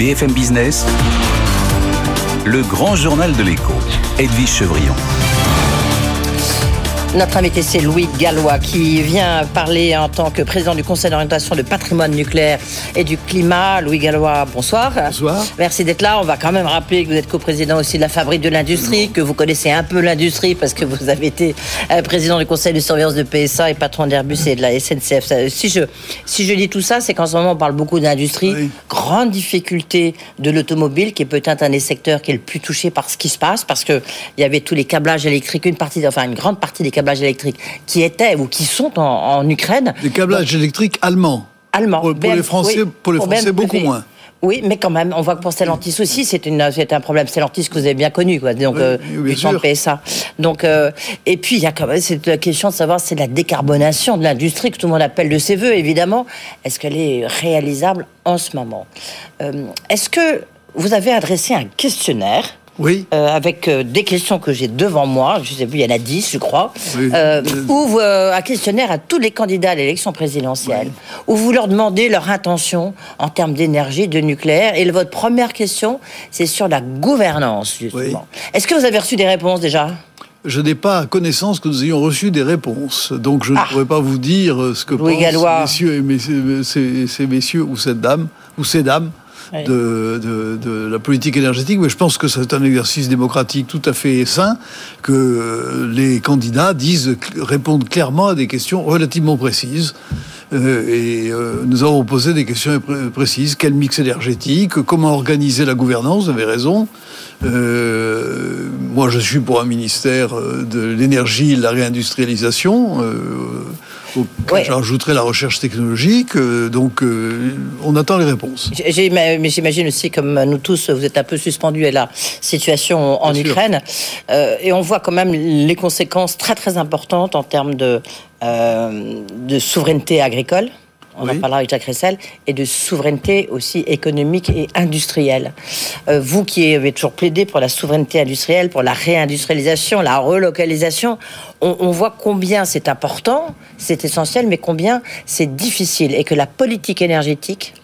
BFM Business, le grand journal de l'écho, Edwige Chevrillon. Notre invité, c'est Louis Gallois, qui vient parler en tant que président du Conseil d'orientation de patrimoine nucléaire et du climat. Louis Gallois, bonsoir. Bonsoir. Merci d'être là. On va quand même rappeler que vous êtes coprésident aussi de la Fabrique de l'Industrie, que vous connaissez un peu l'industrie parce que vous avez été euh, président du Conseil de surveillance de PSA et patron d'Airbus et de la SNCF. Si je, si je dis tout ça, c'est qu'en ce moment, on parle beaucoup d'industrie. Oui. Grande difficulté de l'automobile, qui est peut-être un des secteurs qui est le plus touché par ce qui se passe, parce que il y avait tous les câblages électriques, une partie, enfin une grande partie des câblages électriques qui étaient ou qui sont en, en Ukraine. Des câblages électriques allemands. Allemands. Pour, pour BM les Français, oui, pour les pour Français beaucoup moins. Oui, mais quand même, on voit que pour Stellantis aussi, c'est une, c'est un problème Stellantis que vous avez bien connu, quoi. Donc, Oui, euh, du temps. PSA. Donc, euh, et puis il y a quand même cette question de savoir, c'est la décarbonation de l'industrie que tout le monde appelle de ses voeux, évidemment. Est-ce qu'elle est réalisable en ce moment? Euh, Est-ce que vous avez adressé un questionnaire Oui. euh, avec euh, des questions que j'ai devant moi, je sais plus, il y en a 10, je crois, Oui. euh, où euh, un questionnaire à tous les candidats à l'élection présidentielle, où vous leur demandez leur intention en termes d'énergie, de nucléaire. Et votre première question, c'est sur la gouvernance, justement. Est-ce que vous avez reçu des réponses déjà? Je n'ai pas connaissance que nous ayons reçu des réponses. Donc je Ah. ne pourrais pas vous dire ce que Louis pensent Gallois. messieurs et messieurs- ces, ces messieurs ou cette dame ou ces dames. De, la politique énergétique, mais je pense que c'est un exercice démocratique tout à fait sain que les candidats disent, répondent clairement à des questions relativement précises. Euh, et euh, nous avons posé des questions pré- précises. Quel mix énergétique? Comment organiser la gouvernance? Vous avez raison. Euh, moi, je suis pour un ministère de l'énergie et de la réindustrialisation. Ouais. J'ajouterai la recherche technologique. Euh, donc, euh, on attend les réponses. Mais j'imagine aussi, comme nous tous, vous êtes un peu suspendus à la situation en Bien. Ukraine. Euh, et on voit quand même les conséquences très très importantes en termes de, euh, de souveraineté agricole. On en Oui. parlera avec Jacques Ressel, et de souveraineté aussi économique et industrielle. Euh, vous qui avez toujours plaidé pour la souveraineté industrielle, pour la réindustrialisation, la relocalisation, on, on voit combien c'est important, c'est essentiel, mais combien c'est difficile, et que la politique énergétique,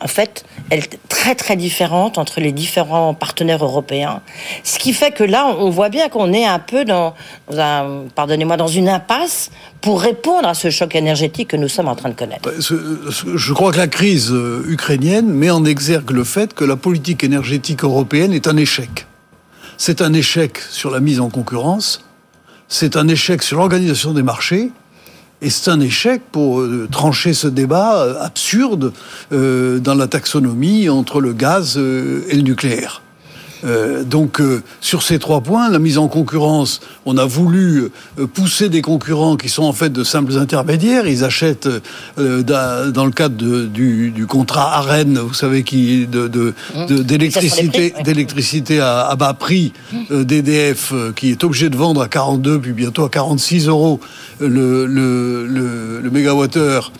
en fait, elle est très très différente entre les différents partenaires européens. Ce qui fait que là, on voit bien qu'on est un peu dans, un, pardonnez-moi, dans une impasse pour répondre à ce choc énergétique que nous sommes en train de connaître. Ce- Je crois que la crise euh, ukrainienne met en exergue le fait que la politique énergétique européenne est un échec. C'est un échec sur la mise en concurrence, c'est un échec sur l'organisation des marchés, et c'est un échec pour euh, trancher ce débat euh, absurde euh, dans la taxonomie entre le gaz et le nucléaire. Euh, donc euh, sur ces trois points, la mise en concurrence, on a voulu euh, pousser des concurrents qui sont en fait de simples intermédiaires. Ils achètent euh, dans le cadre de- du, du contrat AREN, vous savez, qui de- de- d'électricité à, à bas prix euh, d'EDF, qui est obligé de vendre à 42 puis bientôt à 46 euros le, le, le, le mégawattheure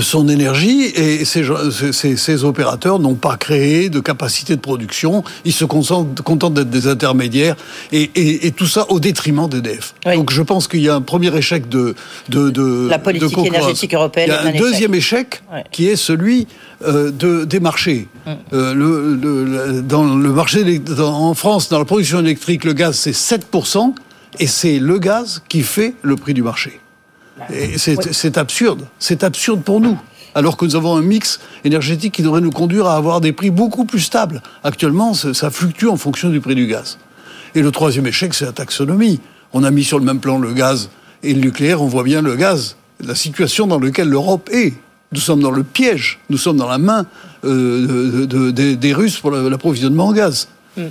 son énergie et ces, ces- ces- opérateurs n'ont pas créé de capacité de production. Ils se contentent d'être des intermédiaires et, et- et tout ça au détriment d'EDF. Oui. Donc je pense qu'il y a un premier échec de, de, de La politique de énergétique européenne Il y a un deuxième échec Ouais. Mm. qui est celui euh, de, des marchés. Euh, le, dans le marché dans- en France, dans la production électrique, le gaz c'est 7% et c'est le gaz qui fait le prix du marché. Et c'est absurde. C'est absurde pour nous. Alors que nous avons un mix énergétique qui devrait nous conduire à avoir des prix beaucoup plus stables. Actuellement, ça fluctue en fonction du prix du gaz. Et le troisième échec, c'est la taxonomie. On a mis sur le même plan le gaz et le nucléaire. On voit bien le gaz, la situation dans laquelle l'Europe est. Nous sommes dans le piège. Nous sommes dans la main euh, de- de- des- des Russes pour la- l'approvisionnement en gaz.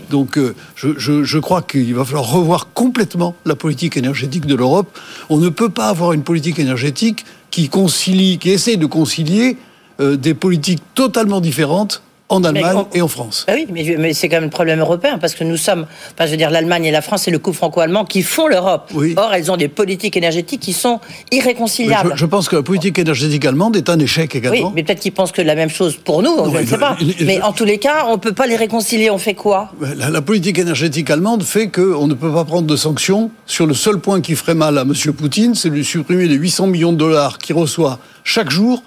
Donc, euh, je, je- je crois qu'il va falloir revoir complètement la politique énergétique de l'Europe. On ne peut pas avoir une politique énergétique qui concilie, qui essaie de concilier euh, des politiques totalement différentes en Allemagne on- et en France. Bah oui, mais, je- mais c'est quand même un problème européen parce que nous sommes, enfin, je veux dire, l'Allemagne et la France, c'est le couple franco-allemand qui font l'Europe. Oui. Or, elles ont des politiques énergétiques qui sont irréconciliables. je, je pense que la politique énergétique allemande est un échec Oui, également. mais peut-être qu'ils pensent que la même chose pour nous, je Non, ne sais pas. mais en tous les cas, on ne peut pas les réconcilier. On fait quoi? La, la politique énergétique allemande fait qu'on ne peut pas prendre de sanctions sur le seul point qui ferait mal à M. Poutine, c'est de lui supprimer les 800 millions de dollars qu'il reçoit chaque jour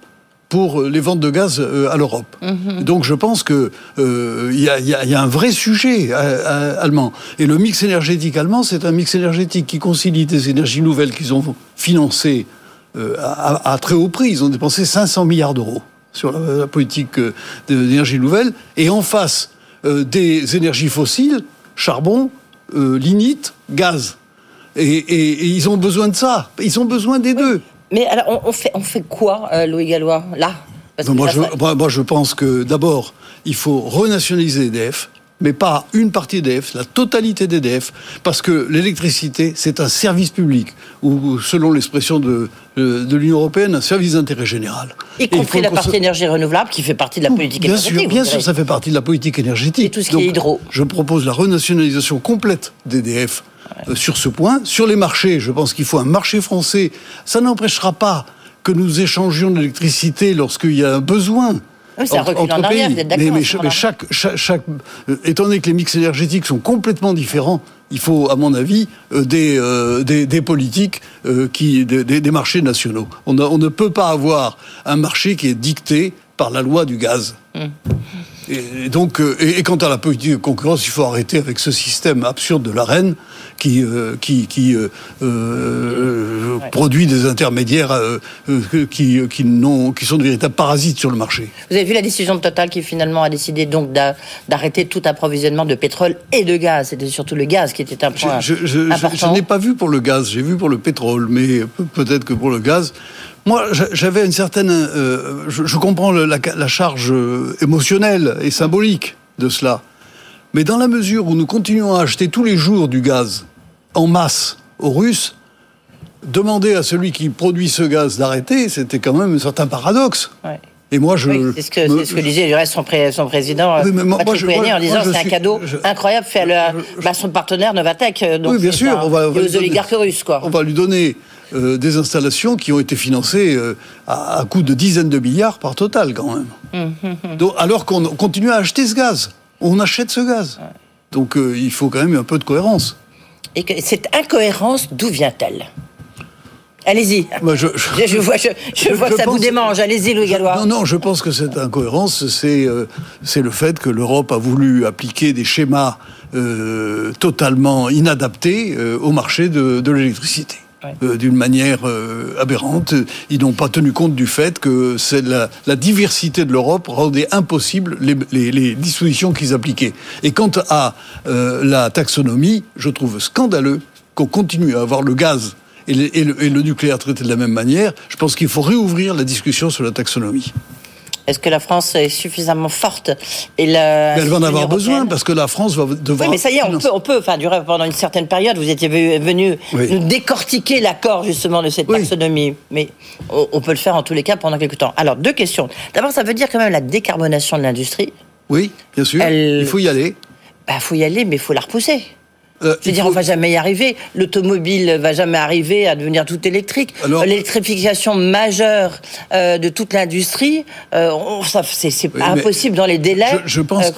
pour les ventes de gaz à l'Europe. Donc je pense qu'il y, a un vrai sujet allemand. Et le mix énergétique allemand, c'est un mix énergétique qui concilie des énergies nouvelles qu'ils ont financées à, très haut prix. Ils ont dépensé 500 milliards d'euros sur la, politique d'énergie nouvelle. Et en face des énergies fossiles, charbon, lignite, gaz. Et, ils ont besoin de ça. Ils ont besoin des deux. Mais alors, on, fait, on fait quoi, euh, Louis Gallois, là? Moi, je, pense que d'abord, il faut renationaliser EDF, mais pas une partie d'EDF, la totalité d'EDF, parce que l'électricité, c'est un service public, ou selon l'expression de, de l'Union européenne, un service d'intérêt général. Y compris la partie énergie renouvelable, qui fait partie de la politique bien énergétique. Sûr, bien sûr, ça fait partie de la politique énergétique. Et tout ce qui est hydro. Je propose la renationalisation complète d'EDF euh, sur ce point. Sur les marchés, je pense qu'il faut un marché français. Ça n'empêchera pas que nous échangions de l'électricité lorsqu'il y a un besoin. Oui, c'est un recul en arrière, vous êtes d'accord. Mais, chaque, chaque, euh, étant donné que les mix énergétiques sont complètement différents, il faut, à mon avis, euh, des, des, des, politiques qui, des, des, marchés nationaux. On, on, ne peut pas avoir un marché qui est dicté par la loi du gaz. Hum. Et, donc, euh, et, quant à la politique de concurrence, il faut arrêter avec ce système absurde de la reine qui, euh, qui, qui euh, produit des intermédiaires qui, qui, qui sont de véritables parasites sur le marché. Vous avez vu la décision de Total qui finalement a décidé donc d'arrêter tout approvisionnement de pétrole et de gaz. C'était surtout le gaz qui était un point je, je, Je, n'ai pas vu pour le gaz, j'ai vu pour le pétrole, mais peut-être que pour le gaz, moi, j'avais une certaine. Euh, je, comprends la, charge euh, émotionnelle et symbolique de cela. Mais dans la mesure où nous continuons à acheter tous les jours du gaz en masse aux Russes, demander à celui qui produit ce gaz d'arrêter, c'était quand même un certain paradoxe. Et moi, je. c'est ce, que, disait du reste son, président, oui, moi, Patrick en disant c'est un cadeau incroyable fait à, bah, son partenaire Novatec. Donc oui, bien sûr. on va, aux oligarques russes, quoi. On va lui donner euh, des installations qui ont été financées euh, à, coût de dizaines de milliards par total quand même. Hum. Donc, alors qu'on continue à acheter ce gaz. On achète ce gaz. Donc euh, il faut quand même un peu de cohérence. Et que cette incohérence, d'où vient-elle? Allez-y. je, vois, que ça vous démange. Allez-y, Louis Gallois. Non, non, je pense que cette incohérence, c'est c'est le fait que l'Europe a voulu appliquer des schémas totalement inadaptés au marché de l'électricité. Euh, d'une manière euh, aberrante. Ils n'ont pas tenu compte du fait que c'est la, diversité de l'Europe rendait impossible les, dispositions qu'ils appliquaient. Et quant à euh, la taxonomie, je trouve scandaleux qu'on continue à avoir le gaz et le nucléaire traité de la même manière. Je pense qu'il faut réouvrir la discussion sur la taxonomie. Est-ce que la France est suffisamment forte et Elle va en avoir besoin parce que la France va devoir. Oui, mais ça y est, on peut, on peut, enfin, durer pendant une certaine période. Vous étiez venu nous décortiquer l'accord justement de cette taxonomie, mais on, peut le faire en tous les cas pendant quelques temps. Alors, deux questions. D'abord, ça veut dire quand même la décarbonation de l'industrie. Oui, bien sûr. Il faut y aller. Il bah, faut y aller, mais il faut la repousser. Euh, Je veux dire, on va jamais y arriver. L'automobile va jamais arriver à devenir tout électrique. L'électrification majeure euh, de toute l'industrie, euh, c'est impossible dans les délais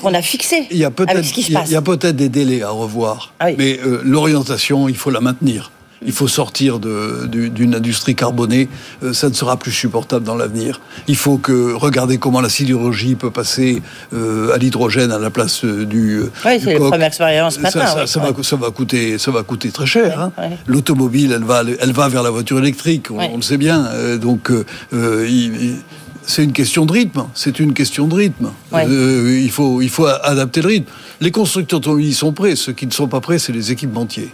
qu'on a fixés. Il y a peut-être des délais à revoir, ah mais l'orientation, il faut la maintenir. Il faut sortir d'une industrie carbonée. Euh, ça ne sera plus supportable dans l'avenir. Il faut que regarder comment la sidérurgie peut passer euh, à l'hydrogène à la place euh, du. Oui, c'est la première expérience Ça, ça, va, ça, va, coûter, ça va coûter très cher. Hein. L'automobile, elle va, elle va vers la voiture électrique. On, le sait bien. donc. c'est une question de rythme. C'est une question de rythme. il, faut, il faut adapter le rythme. Les constructeurs automobiles sont prêts. Ceux qui ne sont pas prêts, c'est les équipementiers.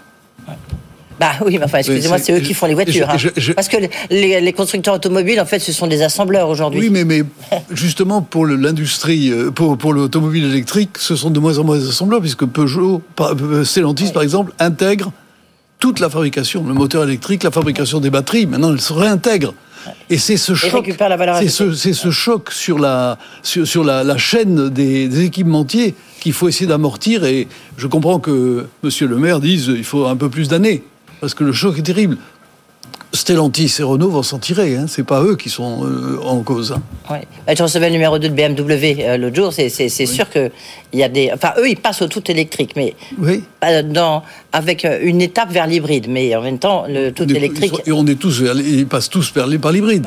Bah oui, mais enfin, excusez-moi, c'est eux qui font les voitures. hein. Parce que les, constructeurs automobiles, en fait, ce sont des assembleurs aujourd'hui. Oui, mais, mais justement, pour l'industrie, euh, pour, pour l'automobile électrique, ce sont de moins en moins des assembleurs, puisque Peugeot, euh, Stellantis, par exemple, intègre toute la fabrication, le moteur électrique, la fabrication des batteries. Maintenant, elle se réintègre. Et c'est ce choc, c'est ce, ce, choc sur la sur, sur la, la, chaîne des, des équipementiers qu'il faut essayer d'amortir. Et je comprends que Monsieur le Maire dise il faut un peu plus d'années parce que le choc est terrible. Stellantis et Renault vont s'en tirer, hein. c'est pas eux qui sont euh, en cause. Hein. Bah, je recevais le numéro 2 de BMW euh, l'autre jour, c'est sûr qu'il y a des. Enfin, eux, ils passent au tout électrique, mais oui. dans, avec euh, une étape vers l'hybride, mais en même temps, le tout électrique. Et on est tous ils passent tous vers, par l'hybride.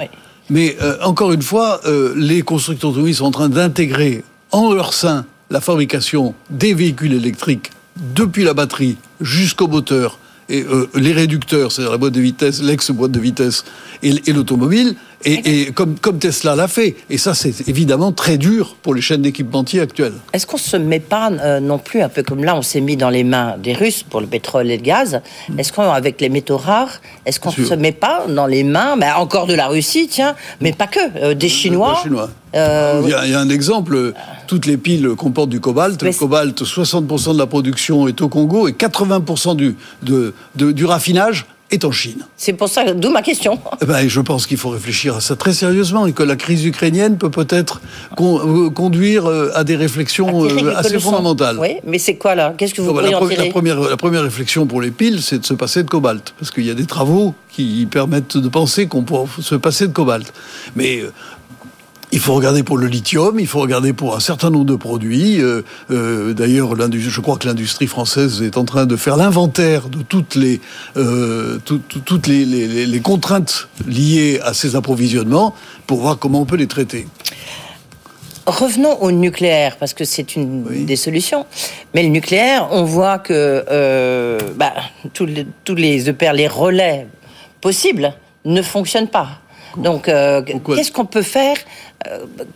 Mais euh, encore une fois, les constructeurs automobiles sont en train d'intégrer en leur sein la fabrication des véhicules électriques depuis la batterie jusqu'au moteur et euh, les réducteurs, c'est-à-dire la boîte de vitesse, l'ex-boîte de vitesse et, et l'automobile, et, et, comme, comme Tesla l'a fait. Et ça, c'est évidemment très dur pour les chaînes d'équipementiers actuelles. Est-ce qu'on se met pas euh, non plus, un peu comme là, on s'est mis dans les mains des Russes pour le pétrole et le gaz, Mm. est-ce qu'avec les métaux rares, est-ce qu'on se met pas dans les mains, ben, encore de la Russie, tiens, mais pas que, euh, des Chinois, Les Chinois. euh, Il, y a, il y a un exemple, toutes les piles comportent du cobalt. Le cobalt, 60% de la production est au Congo et 80% du, de, de- du raffinage est en Chine. c'est pour ça, d'où ma question. Eh ben, je pense qu'il faut réfléchir à ça très sérieusement et que la crise ukrainienne peut peut-être con- euh, conduire euh, à des réflexions euh, assez fondamentales. Oui, mais c'est quoi là? Qu'est-ce que vous bah, pourriez la, en première, la première réflexion pour les piles, c'est de se passer de cobalt. Parce qu'il y a des travaux qui permettent de penser qu'on pourra se passer de cobalt. Mais euh, il faut regarder pour le lithium, il faut regarder pour un certain nombre de produits. Euh, euh, D'ailleurs, je crois que l'industrie française est en train de faire l'inventaire de toutes les, euh, tout- tout- toutes les, les- les- les contraintes liées à ces approvisionnements pour voir comment on peut les traiter. Revenons au nucléaire, parce que c'est une Oui. des solutions. Mais le nucléaire, on voit que euh, bah, tous, les, tous les EPR, les relais possibles, ne fonctionnent pas. Donc, euh, qu'est-ce qu'on peut faire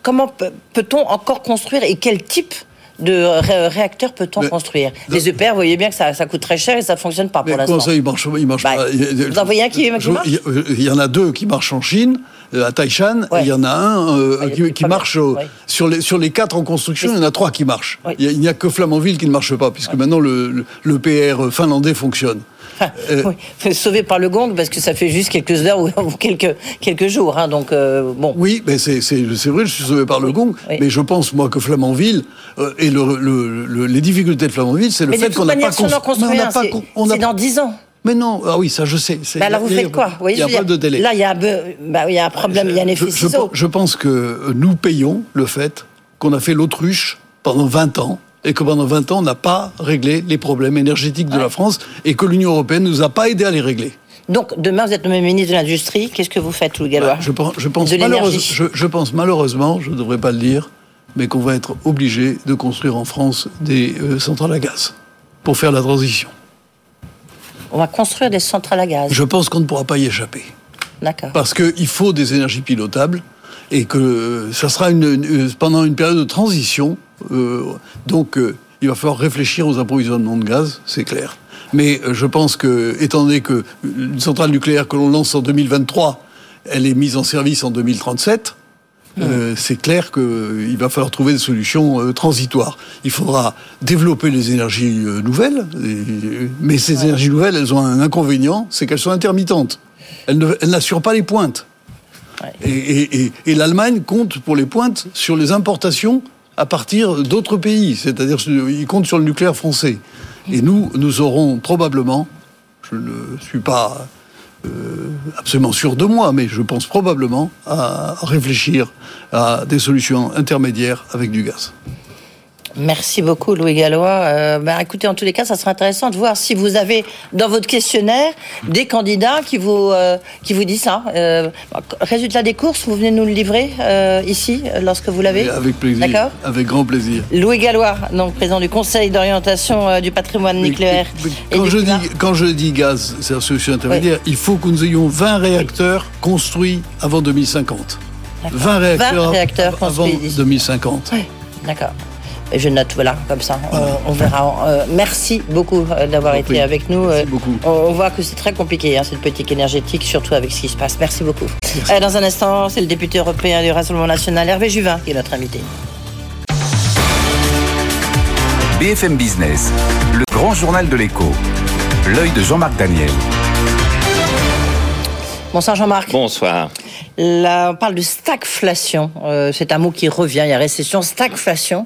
Comment peut- peut-on encore construire Et quel type de ré- réacteur peut-on construire? Les EPR, vous voyez bien que ça, ça coûte très cher et ça fonctionne pas pour comment l'instant. ça, il marche, il marche Bah, pas vous en voyez un qui- marche il, y en a deux qui marchent en Chine, euh, à Taishan, Ouais. et il y en a un euh, qui, marche problème. au- Ouais. sur, les, sur les quatre en construction, il y en a trois qui marchent. A- il n'y a, que Flamanville qui ne marche pas, puisque maintenant le, le, le PR finlandais fonctionne. Euh, oui, sauvé par le gong parce que ça fait juste quelques heures ou, quelques, quelques jours. hein, donc, euh, bon. Oui, mais c'est vrai, je suis sauvé par le gong, oui. mais je pense, moi, que Flamanville, euh, et le, le- le- les difficultés de Flamanville, c'est le Mais fait qu'on n'a pas construit on c'est dans 10 ans. Mais non, ah oui, ça je sais. Bah alors vous il faites quoi? Il n'y a pas de délai. Là, il y a un, peu- bah, il y a un problème, il y a un effet je, je, ciseau. je pense que nous payons le fait qu'on a fait l'autruche pendant 20 ans et que pendant 20 ans, on n'a pas réglé les problèmes énergétiques de la France et que l'Union européenne ne nous a pas aidés à les régler. Donc, demain, vous êtes nommé ministre de l'Industrie. Qu'est-ce que vous faites, Louis Gallois je, pense, je, pense je, je pense malheureusement, je ne devrais pas le dire, mais qu'on va être obligé de construire en France des euh, centrales à gaz pour faire la transition. On va construire des centrales à gaz. Je pense qu'on ne pourra pas y échapper. D'accord. Parce qu'il faut des énergies pilotables et que euh, ça sera une, une- pendant une période de transition. Euh, donc, euh, il va falloir réfléchir aux approvisionnements de gaz, c'est clair. Mais euh, je pense que, étant donné que une centrale nucléaire que l'on lance en 2023, elle est mise en service en 2037, euh, c'est clair qu'il va falloir trouver des solutions euh, transitoires. Il faudra développer les énergies euh, nouvelles, et- mais ces énergies nouvelles, elles ont un inconvénient, c'est qu'elles sont intermittentes. Elles n'assurent pas les pointes. Ouais. Et, et- et- et l'Allemagne compte pour les pointes sur les importations à partir d'autres pays, c'est-à-dire il compte sur le nucléaire français. Et nous, nous aurons probablement, je ne suis pas euh, absolument sûr de moi, mais je pense probablement à réfléchir à des solutions intermédiaires avec du gaz. Merci beaucoup, Louis Gallois. Euh, bah, écoutez, en tous les cas, ça serait intéressant de voir si vous avez dans votre questionnaire des candidats qui vous, euh, qui vous disent ça. Euh, résultat des courses, vous venez nous le livrer euh, ici, lorsque vous l'avez avec plaisir. D'accord Avec grand plaisir. Louis Gallois, donc président du Conseil d'orientation du patrimoine nucléaire. mais- quand, je dis, quand je dis gaz, c'est la solution intermédiaire, il faut que nous ayons 20 réacteurs construits avant 2050. D'accord. 20 réacteurs, 20 réacteurs avant construits d'ici. 2050. Oui, d'accord. Et Je note, voilà, comme ça, on, on verra. Euh, merci beaucoup euh, d'avoir été prie. avec nous. Merci Euh, beaucoup. On, on voit que c'est très compliqué, hein, cette politique énergétique, surtout avec ce qui se passe. Merci beaucoup. Euh, dans un instant, c'est le député européen du Rassemblement national, Hervé Juvin, qui est notre invité. BFM Business, le grand journal de l'écho. L'œil de Jean-Marc Daniel. Bonsoir Jean-Marc. Bonsoir. On parle de stagflation. Euh, c'est un mot qui revient. Il y a récession, stagflation.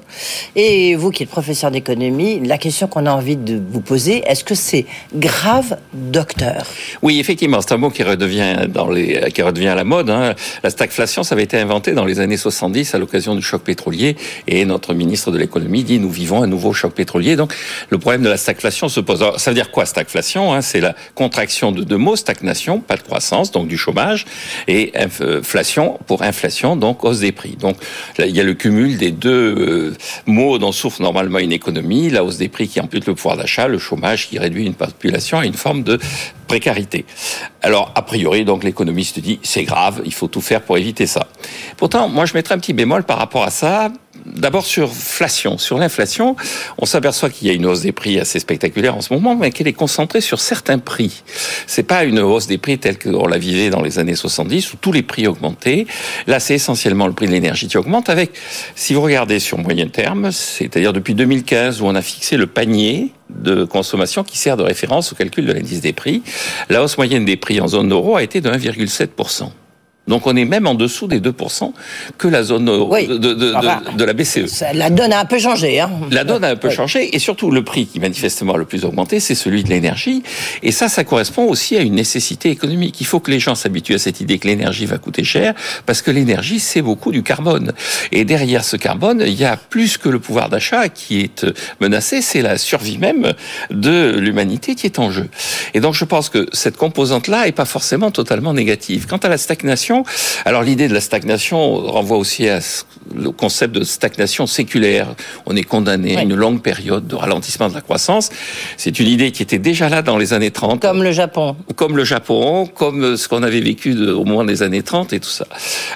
Et vous, qui êtes professeur d'économie, la question qu'on a envie de vous poser, est-ce que c'est grave, docteur? Oui, effectivement, c'est un mot qui redevient dans les, qui à la mode. Hein. La stagflation, ça avait été inventé dans les années 70 à l'occasion du choc pétrolier. Et notre ministre de l'économie dit nous vivons un nouveau choc pétrolier. Donc, le problème de la stagflation se pose. Alors, ça veut dire quoi stagflation hein? C'est la contraction de deux mots stagnation, pas de croissance, donc du chômage, et pour inflation, donc hausse des prix. Donc là, il y a le cumul des deux mots dont souffre normalement une économie, la hausse des prix qui ampute le pouvoir d'achat, le chômage qui réduit une population à une forme de précarité. Alors, a priori, donc l'économiste dit c'est grave, il faut tout faire pour éviter ça. Pourtant, moi, je mettrais un petit bémol par rapport à ça. D'abord sur l'inflation. Sur l'inflation, on s'aperçoit qu'il y a une hausse des prix assez spectaculaire en ce moment, mais qu'elle est concentrée sur certains prix. C'est pas une hausse des prix telle qu'on la vivait dans les années 70 où tous les prix augmentaient. Là, c'est essentiellement le prix de l'énergie qui augmente avec, si vous regardez sur moyen terme, c'est-à-dire depuis 2015 où on a fixé le panier de consommation qui sert de référence au calcul de l'indice des prix. La hausse moyenne des prix en zone euro a été de 1,7%. Donc on est même en dessous des 2% que la zone de, de, de, la BCE. la donne a un peu changé. Hein. La donne a un peu changé et surtout le prix qui manifestement a le plus augmenté, c'est celui de l'énergie. Et ça, ça correspond aussi à une nécessité économique. Il faut que les gens s'habituent à cette idée que l'énergie va coûter cher parce que l'énergie, c'est beaucoup du carbone. Et derrière ce carbone, il y a plus que le pouvoir d'achat qui est menacé, c'est la survie même de l'humanité qui est en jeu. Et donc je pense que cette composante-là est pas forcément totalement négative. Quant à la stagnation, alors l'idée de la stagnation renvoie aussi à le concept de stagnation séculaire. On est condamné à une longue période de ralentissement de la croissance. C'est une idée qui était déjà là dans les années 30. Comme le Japon. Comme le Japon, comme ce qu'on avait vécu au moins des années 30 et tout ça.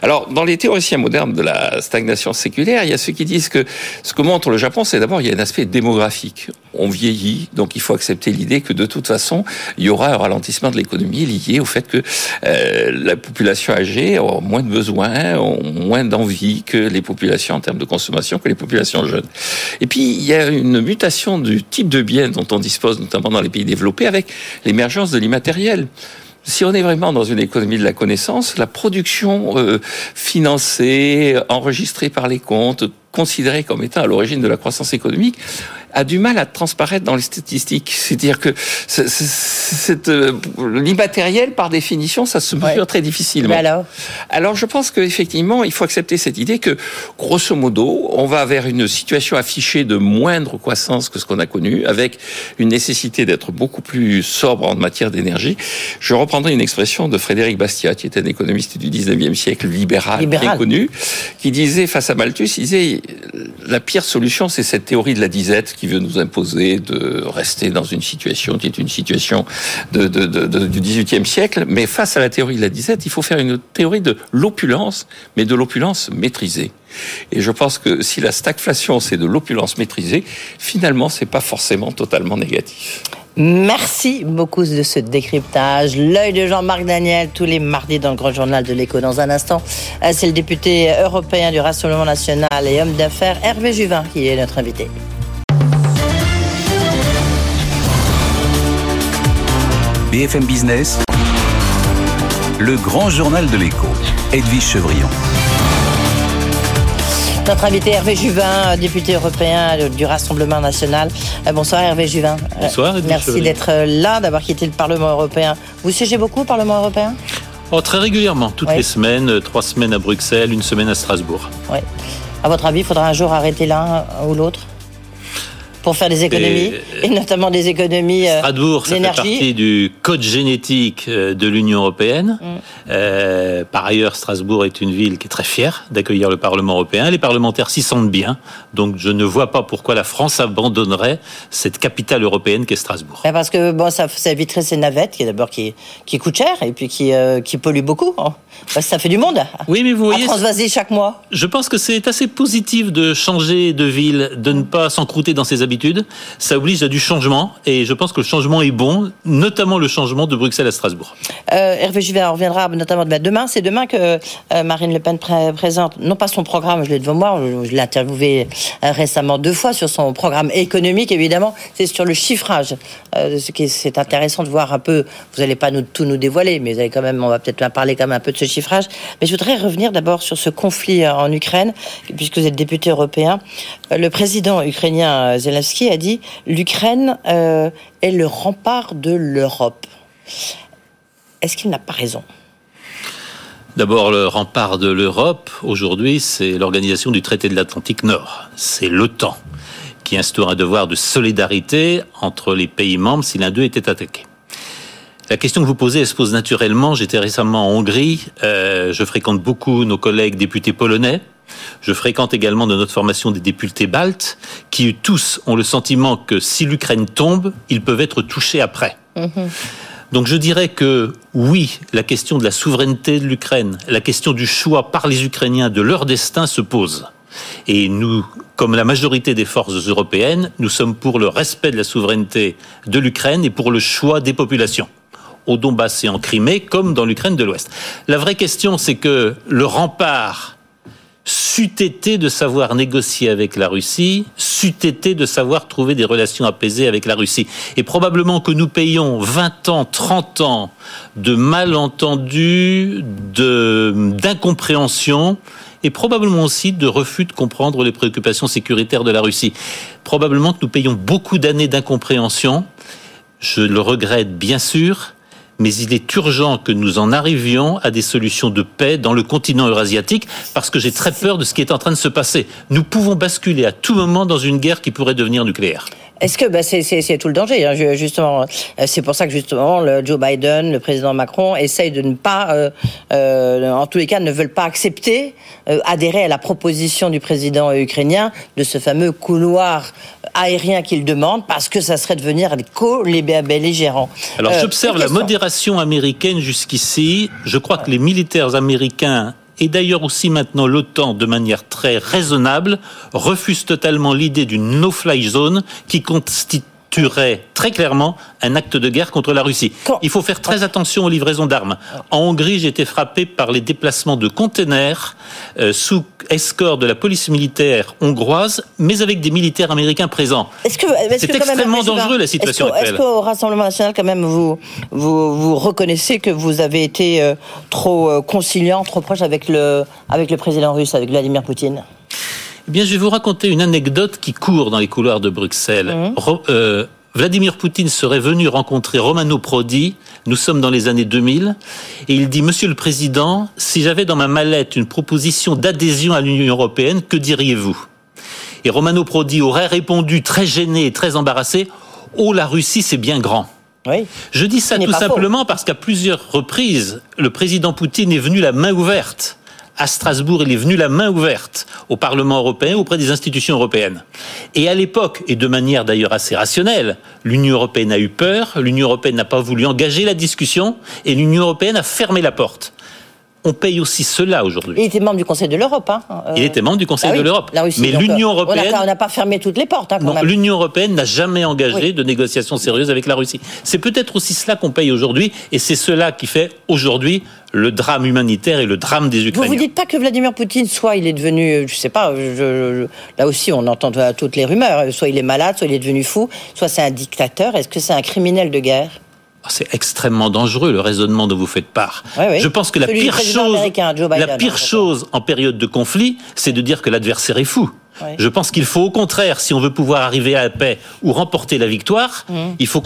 Alors, dans les théoriciens modernes de la stagnation séculaire, il y a ceux qui disent que ce que montre le Japon, c'est d'abord, il y a un aspect démographique. On vieillit, donc il faut accepter l'idée que de toute façon, il y aura un ralentissement de l'économie lié au fait que euh, la population âgée ont moins de besoins, ont moins d'envie que les populations en termes de consommation, que les populations jeunes. Et puis, il y a une mutation du type de biens dont on dispose, notamment dans les pays développés, avec l'émergence de l'immatériel si on est vraiment dans une économie de la connaissance, la production euh, financée, enregistrée par les comptes, considérée comme étant à l'origine de la croissance économique, a du mal à transparaître dans les statistiques. C'est-à-dire que euh, l'immatériel, par définition, ça se mesure très difficilement. alors alors, je pense qu'effectivement, il faut accepter cette idée que, grosso modo, on va vers une situation affichée de moindre croissance que ce qu'on a connu, avec une nécessité d'être beaucoup plus sobre en matière d'énergie. Je reprendrai une expression de Frédéric Bastiat, qui était un économiste du 19e siècle, libéral, libéral. bien connu, qui disait, face à Malthus, il disait, la pire solution, c'est cette théorie de la disette qui veut nous imposer de rester dans une situation qui est une situation de, de, de, du XVIIIe siècle. Mais face à la théorie de la disette, il faut faire une théorie de l'opulence, mais de l'opulence maîtrisée. Et je pense que si la stagflation, c'est de l'opulence maîtrisée, finalement, c'est pas forcément totalement négatif. Merci beaucoup de ce décryptage. L'œil de Jean-Marc Daniel, tous les mardis dans le Grand Journal de l'écho. Dans un instant, c'est le député européen du Rassemblement national et homme d'affaires Hervé Juvin qui est notre invité. BFM Business, le Grand Journal de l'écho. Edwige Chevrillon. Notre invité Hervé Juvin, député européen du Rassemblement national. Euh, bonsoir Hervé Juvin. Euh, bonsoir. Merci d'être là, d'avoir quitté le Parlement européen. Vous siégez beaucoup au Parlement européen? Oh, Très régulièrement, toutes les semaines, euh, trois semaines à Bruxelles, une semaine à Strasbourg. Oui. À votre avis, il faudra un jour arrêter l'un ou l'autre? Pour faire des économies, et, notamment des économies euh, Strasbourg, ça fait partie du code génétique euh, de l'Union européenne. Mm. Euh, par ailleurs, Strasbourg est une ville qui est très fière d'accueillir le Parlement européen. Les parlementaires s'y sentent bien, donc je ne vois pas pourquoi la France abandonnerait cette capitale européenne qu'est Strasbourg. Parce que bon, ça, ça éviterait ces navettes, qui d'abord qui, qui coûtent cher et puis qui, euh, qui polluent beaucoup. Hein. Parce que ça fait du monde. Oui, mais vous voyez, à chaque mois. Je pense que c'est assez positif de changer de ville, de ne pas s'encrouter dans ses habitudes ça oblige à du changement et je pense que le changement est bon, notamment le changement de Bruxelles à Strasbourg. Euh, Hervé Juvet reviendra notamment demain. C'est demain que euh, Marine Le Pen présente, non pas son programme, je l'ai devant moi, je l'ai interviewé euh, récemment deux fois sur son programme économique, évidemment, c'est sur le chiffrage. Euh, c'est intéressant de voir un peu, vous n'allez pas nous, tout nous dévoiler, mais vous allez quand même, on va peut-être parler quand même un peu de ce chiffrage. Mais je voudrais revenir d'abord sur ce conflit en Ukraine, puisque vous êtes député européen. Le président ukrainien Zelensky a dit l'Ukraine euh, est le rempart de l'Europe. Est-ce qu'il n'a pas raison? D'abord, le rempart de l'Europe, aujourd'hui, c'est l'organisation du traité de l'Atlantique Nord. C'est l'OTAN qui instaure un devoir de solidarité entre les pays membres si l'un d'eux était attaqué. La question que vous posez, elle se pose naturellement. J'étais récemment en Hongrie. Euh, je fréquente beaucoup nos collègues députés polonais. Je fréquente également de notre formation des députés baltes, qui tous ont le sentiment que si l'Ukraine tombe, ils peuvent être touchés après. Donc je dirais que oui, la question de la souveraineté de l'Ukraine, la question du choix par les Ukrainiens de leur destin se pose. Et nous, comme la majorité des forces européennes, nous sommes pour le respect de la souveraineté de l'Ukraine et pour le choix des populations au Donbass et en Crimée, comme dans l'Ukraine de l'Ouest. La vraie question, c'est que le rempart c'eût été de savoir négocier avec la Russie, c'eût été de savoir trouver des relations apaisées avec la Russie. Et probablement que nous payons 20 ans, 30 ans de malentendus, d'incompréhension et probablement aussi de refus de comprendre les préoccupations sécuritaires de la Russie. Probablement que nous payons beaucoup d'années d'incompréhension. Je le regrette bien sûr, mais il est urgent que nous en arrivions à des solutions de paix dans le continent eurasiatique, parce que j'ai très peur de ce qui est en train de se passer. Nous pouvons basculer à tout moment dans une guerre qui pourrait devenir nucléaire. Est-ce que bah, c'est tout le danger hein, Justement, euh, c'est pour ça que justement le Joe Biden, le président Macron, essayent de ne pas, euh, euh, en tous les cas, ne veulent pas accepter, euh, adhérer à la proposition du président ukrainien de ce fameux couloir aérien qu'il demande, parce que ça serait devenir des co-belligérants. Alors j'observe la modération américaine jusqu'ici. Je crois que les militaires américains et d'ailleurs aussi maintenant l'OTAN, de manière très raisonnable, refuse totalement l'idée d'une no-fly zone qui constituerait très clairement un acte de guerre contre la Russie. Il faut faire très attention aux livraisons d'armes. En Hongrie, j'ai été frappé par les déplacements de containers euh, sous escorte de la police militaire hongroise, mais avec des militaires américains présents. c'est extrêmement dangereux la situation est actuelle. Est-ce qu'au Rassemblement national, quand même, vous, vous, vous reconnaissez que vous avez été euh, trop euh, conciliant, trop proche avec le, avec le président russe, avec Vladimir Poutine? Eh bien, je vais vous raconter une anecdote qui court dans les couloirs de Bruxelles. Mmh. euh, Vladimir Poutine serait venu rencontrer Romano Prodi, nous sommes dans les années 2000, et il dit, Monsieur le Président, si j'avais dans ma mallette une proposition d'adhésion à l'Union européenne, que diriez-vous? Et Romano Prodi aurait répondu très gêné et très embarrassé, Oh, la Russie, c'est bien grand. Oui. Je dis ça tout simplement parce qu'à plusieurs reprises, le président Poutine est venu la main ouverte à Strasbourg, il est venu la main ouverte au Parlement européen, auprès des institutions européennes. Et à l'époque, et de manière d'ailleurs assez rationnelle, l'Union européenne a eu peur, l'Union européenne n'a pas voulu engager la discussion, et l'Union européenne a fermé la porte on paye aussi cela aujourd'hui. Il était membre du Conseil de l'Europe. Hein. Euh, il était membre du Conseil ah de l'Europe. Mais l'Union euh, européenne. On n'a pas fermé toutes les portes. Hein, L'Union européenne n'a jamais engagé de négociations sérieuses avec la Russie. C'est peut-être aussi cela qu'on paye aujourd'hui, et c'est cela qui fait aujourd'hui le drame humanitaire et le drame des Ukrainiens. Vous vous dites pas que Vladimir Poutine, soit il est devenu, je sais pas, là aussi on entend toutes les rumeurs, soit il est malade, soit il est devenu fou, soit c'est un dictateur. Est-ce que c'est un criminel de guerre? C'est extrêmement dangereux le raisonnement dont vous faites part. Je pense que la pire chose, la pire hein, chose en période de conflit, c'est de dire que l'adversaire est fou. Je pense qu'il faut au contraire, si on veut pouvoir arriver à la paix ou remporter la victoire, mmh. il, faut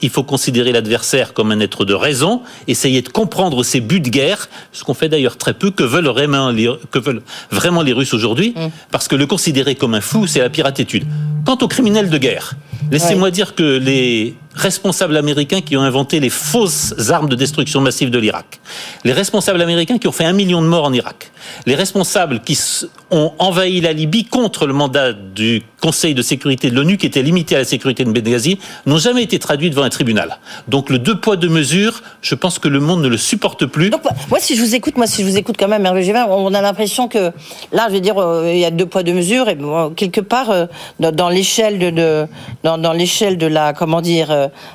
il faut considérer l'adversaire comme un être de raison, essayer de comprendre ses buts de guerre, ce qu'on fait d'ailleurs très peu, que veulent vraiment les, que veulent vraiment les Russes aujourd'hui, mmh. parce que le considérer comme un fou, c'est la pire attitude. Quant aux criminels de guerre, laissez-moi dire que les responsables américains qui ont inventé les fausses armes de destruction massive de l'Irak, les responsables américains qui ont fait un million de morts en Irak, les responsables qui ont envahi la Libye contre le mandat du Conseil de sécurité de l'ONU qui était limité à la sécurité de Benghazi n'ont jamais été traduits devant un tribunal. Donc le deux poids deux mesures, je pense que le monde ne le supporte plus. Donc, moi si je vous écoute, moi si je vous écoute quand même Hervé Gévin, on a l'impression que là je veux dire euh, il y a deux poids deux mesures et quelque part euh, dans, l'échelle de, dans, l'échelle de la comment dire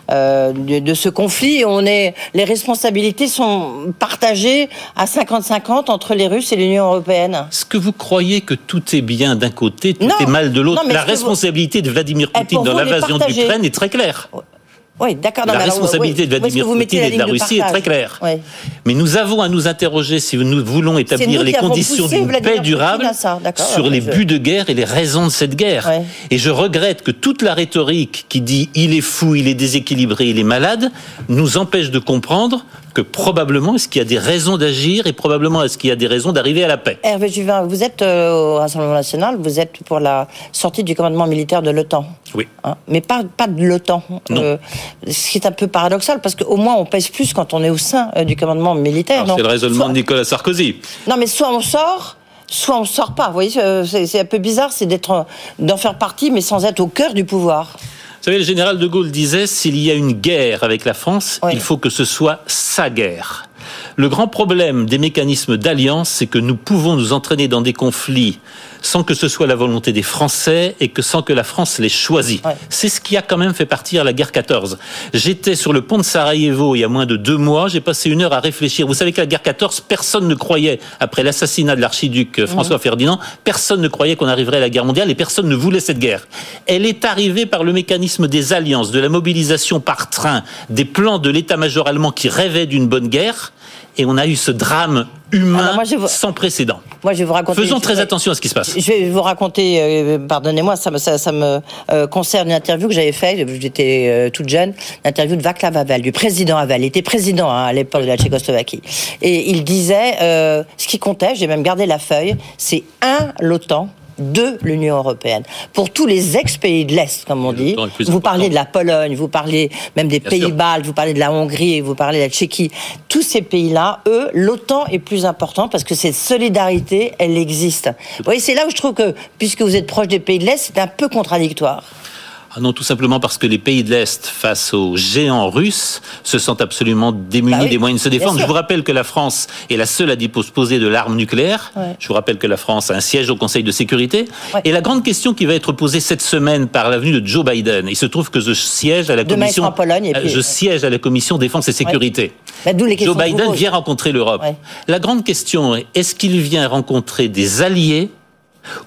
euh, de, ce conflit, on est les responsabilités sont partagées à 50-50 entre les Russes et l'Union européenne. Est-ce que vous croyez que tout est bien d'un côté, tout est mal de l'autre la responsabilité de Vladimir eh, Poutine dans l'invasion de l'Ukraine est très claire. Oui, d'accord. La responsabilité de Vladimir Poutine et de la Russie est très claire. Mais nous avons à nous interroger si nous voulons établir les conditions d'une paix durable sur les buts de guerre et les raisons de cette guerre. Et je regrette que toute la rhétorique qui dit il est fou, il est déséquilibré, il est malade, nous empêche de comprendre que probablement est-ce qu'il y a des raisons d'agir et probablement est-ce qu'il y a des raisons d'arriver à la paix? Hervé Juvin, vous êtes euh, au Rassemblement national, vous êtes pour la sortie du commandement militaire de l'OTAN. Oui. Hein, mais pas, pas de l'OTAN. Non. ce qui est un peu paradoxal, parce qu'au moins on pèse plus quand on est au sein euh, du commandement militaire. C'est le raisonnement de Nicolas Sarkozy. Non, mais soit on sort, soit on sort pas. Vous voyez, euh, c'est un peu bizarre, c'est d'être, d'en faire partie, mais sans être au cœur du pouvoir. Vous savez, le général de Gaulle disait, s'il y a une guerre avec la France, Oui. il faut que ce soit sa guerre. Le grand problème des mécanismes d'alliance, c'est que nous pouvons nous entraîner dans des conflits sans que ce soit la volonté des Français et que sans que la France les choisisse. Ouais. C'est ce qui a quand même fait partir la guerre 14. J'étais sur le pont de Sarajevo il y a moins de deux mois, j'ai passé une heure à réfléchir. Vous savez que la guerre 14, personne ne croyait, après l'assassinat de l'archiduc euh, François Ferdinand, personne ne croyait qu'on arriverait à la guerre mondiale et personne ne voulait cette guerre. Elle est arrivée par le mécanisme des alliances, de la mobilisation par train, des plans de l'état-major allemand qui rêvait d'une bonne guerre. Et on a eu ce drame humain Alors moi, sans précédent. Moi, je vais vous raconter. Faisons très vais- attention à ce qui se passe. Je vais vous raconter, euh, pardonnez-moi, ça me, ça, ça me euh, concerne une interview que j'avais faite, j'étais euh, toute jeune, une interview de Václav Havel, du président Havel. Il était président hein, à l'époque de la Tchécoslovaquie. Et il disait, ce qui comptait, j'ai même gardé la feuille, c'est un, l'OTAN, deux, l'Union européenne. Pour tous les ex-pays de l'Est, comme on dit, vous parlez important. de la Pologne, vous parlez même des pays baltes, vous parlez de la Hongrie, vous parlez de la Tchéquie. Tous ces pays-là, eux, l'OTAN est plus important parce que cette solidarité, elle existe. Vous voyez, c'est là où je trouve que, puisque vous êtes proche des pays de l'Est, c'est un peu contradictoire. Ah non, tout simplement parce que les pays de l'Est, face aux géants russes, se sentent absolument démunis Bah oui, des moyens de se défendre. Je vous rappelle que la France est la seule à disposer de l'arme nucléaire. Ouais. Je vous rappelle que la France a un siège au Conseil de sécurité. Ouais. Et la grande question qui va être posée cette semaine par l'avenue de Joe Biden, il se trouve que je siège à la Demain, commission, en Pologne et euh, puis- je siège à la commission défense et sécurité. Bah, les Joe Biden vient rencontrer l'Europe. La grande question est est-ce qu'il vient rencontrer des alliés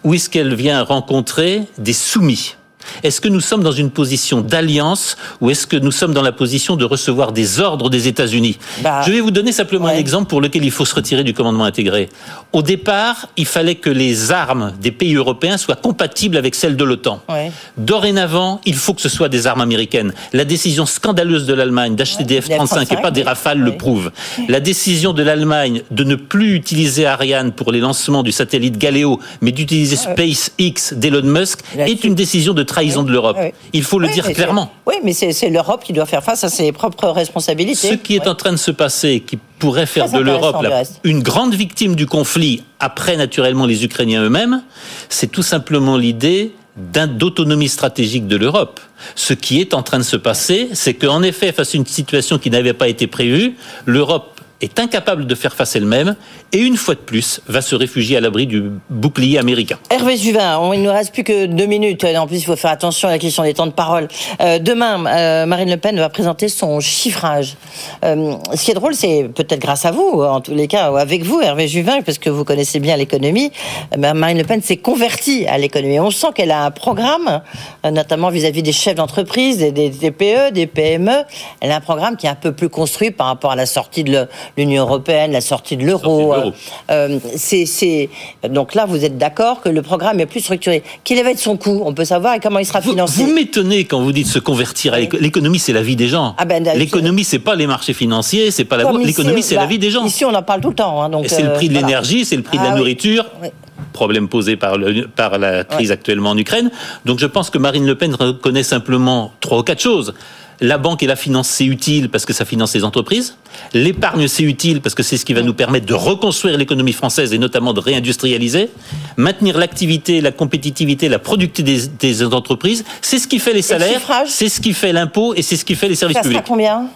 ou est-ce qu'elle vient rencontrer des soumis? Est-ce que nous sommes dans une position d'alliance ou est-ce que nous sommes dans la position de recevoir des ordres des États-Unis Bah, Je vais vous donner simplement un exemple pour lequel il faut se retirer du commandement intégré. Au départ, il fallait que les armes des pays européens soient compatibles avec celles de l'OTAN. Ouais. Dorénavant, il faut que ce soit des armes américaines. La décision scandaleuse de l'Allemagne d'acheter des des F-35 et pas des. Rafales le prouve. La décision de l'Allemagne de ne plus utiliser Ariane pour les lancements du satellite Galileo, mais d'utiliser SpaceX d'Elon Musk, est une décision de trahison de l'Europe. Il faut le dire clairement. Oui, mais c'est l'Europe qui doit faire face à ses propres responsabilités. Ce qui est en train de se passer, qui pourrait faire de l'Europe une grande victime du conflit, après naturellement les Ukrainiens eux-mêmes, c'est tout simplement l'idée d'autonomie stratégique de l'Europe. Ce qui est en train de se passer, c'est qu'en effet, face à une situation qui n'avait pas été prévue, l'Europe est incapable de faire face elle-même et une fois de plus va se réfugier à l'abri du bouclier américain. Hervé Juvin, on- il ne nous reste plus que deux minutes. En plus, il faut faire attention à la question des temps de parole. Euh, demain, euh, Marine Le Pen va présenter son chiffrage. Euh, ce qui est drôle, c'est peut-être grâce à vous, en tous les cas, ou avec vous, Hervé Juvin, parce que vous connaissez bien l'économie. ben, Marine Le Pen s'est convertie à l'économie. On sent qu'elle a un programme, notamment vis-à-vis des chefs d'entreprise, des, des des PME. Elle a un programme qui est un peu plus construit par rapport à la sortie de le- l'Union européenne, la sortie de l'euro. L'euro. Euh, c'est, donc là, vous êtes d'accord que le programme est plus structuré. Quel va être son coût On peut savoir et comment il sera Vous, financé. vous m'étonnez quand vous dites se convertir à l'éco- l'économie, c'est la vie des gens. Ah ben, l'économie, c'est pas les marchés financiers, c'est pas la L'économie, c'est bah, la vie des gens. Ici, on en parle tout le temps. hein, donc, Et c'est le euh, prix de voilà. l'énergie, c'est le prix de Ah la oui. nourriture. Oui. Problème posé par, le, par la crise actuellement en Ukraine. Donc je pense que Marine Le Pen reconnaît simplement trois ou quatre choses. La banque et la finance, c'est utile parce que ça finance les entreprises. L'épargne, c'est utile parce que c'est ce qui va nous permettre de reconstruire l'économie française et notamment de réindustrialiser. Maintenir l'activité, la compétitivité, la productivité des, des entreprises. C'est ce qui fait les salaires, c'est ce qui fait l'impôt et c'est ce qui fait les services Ça publics. combien?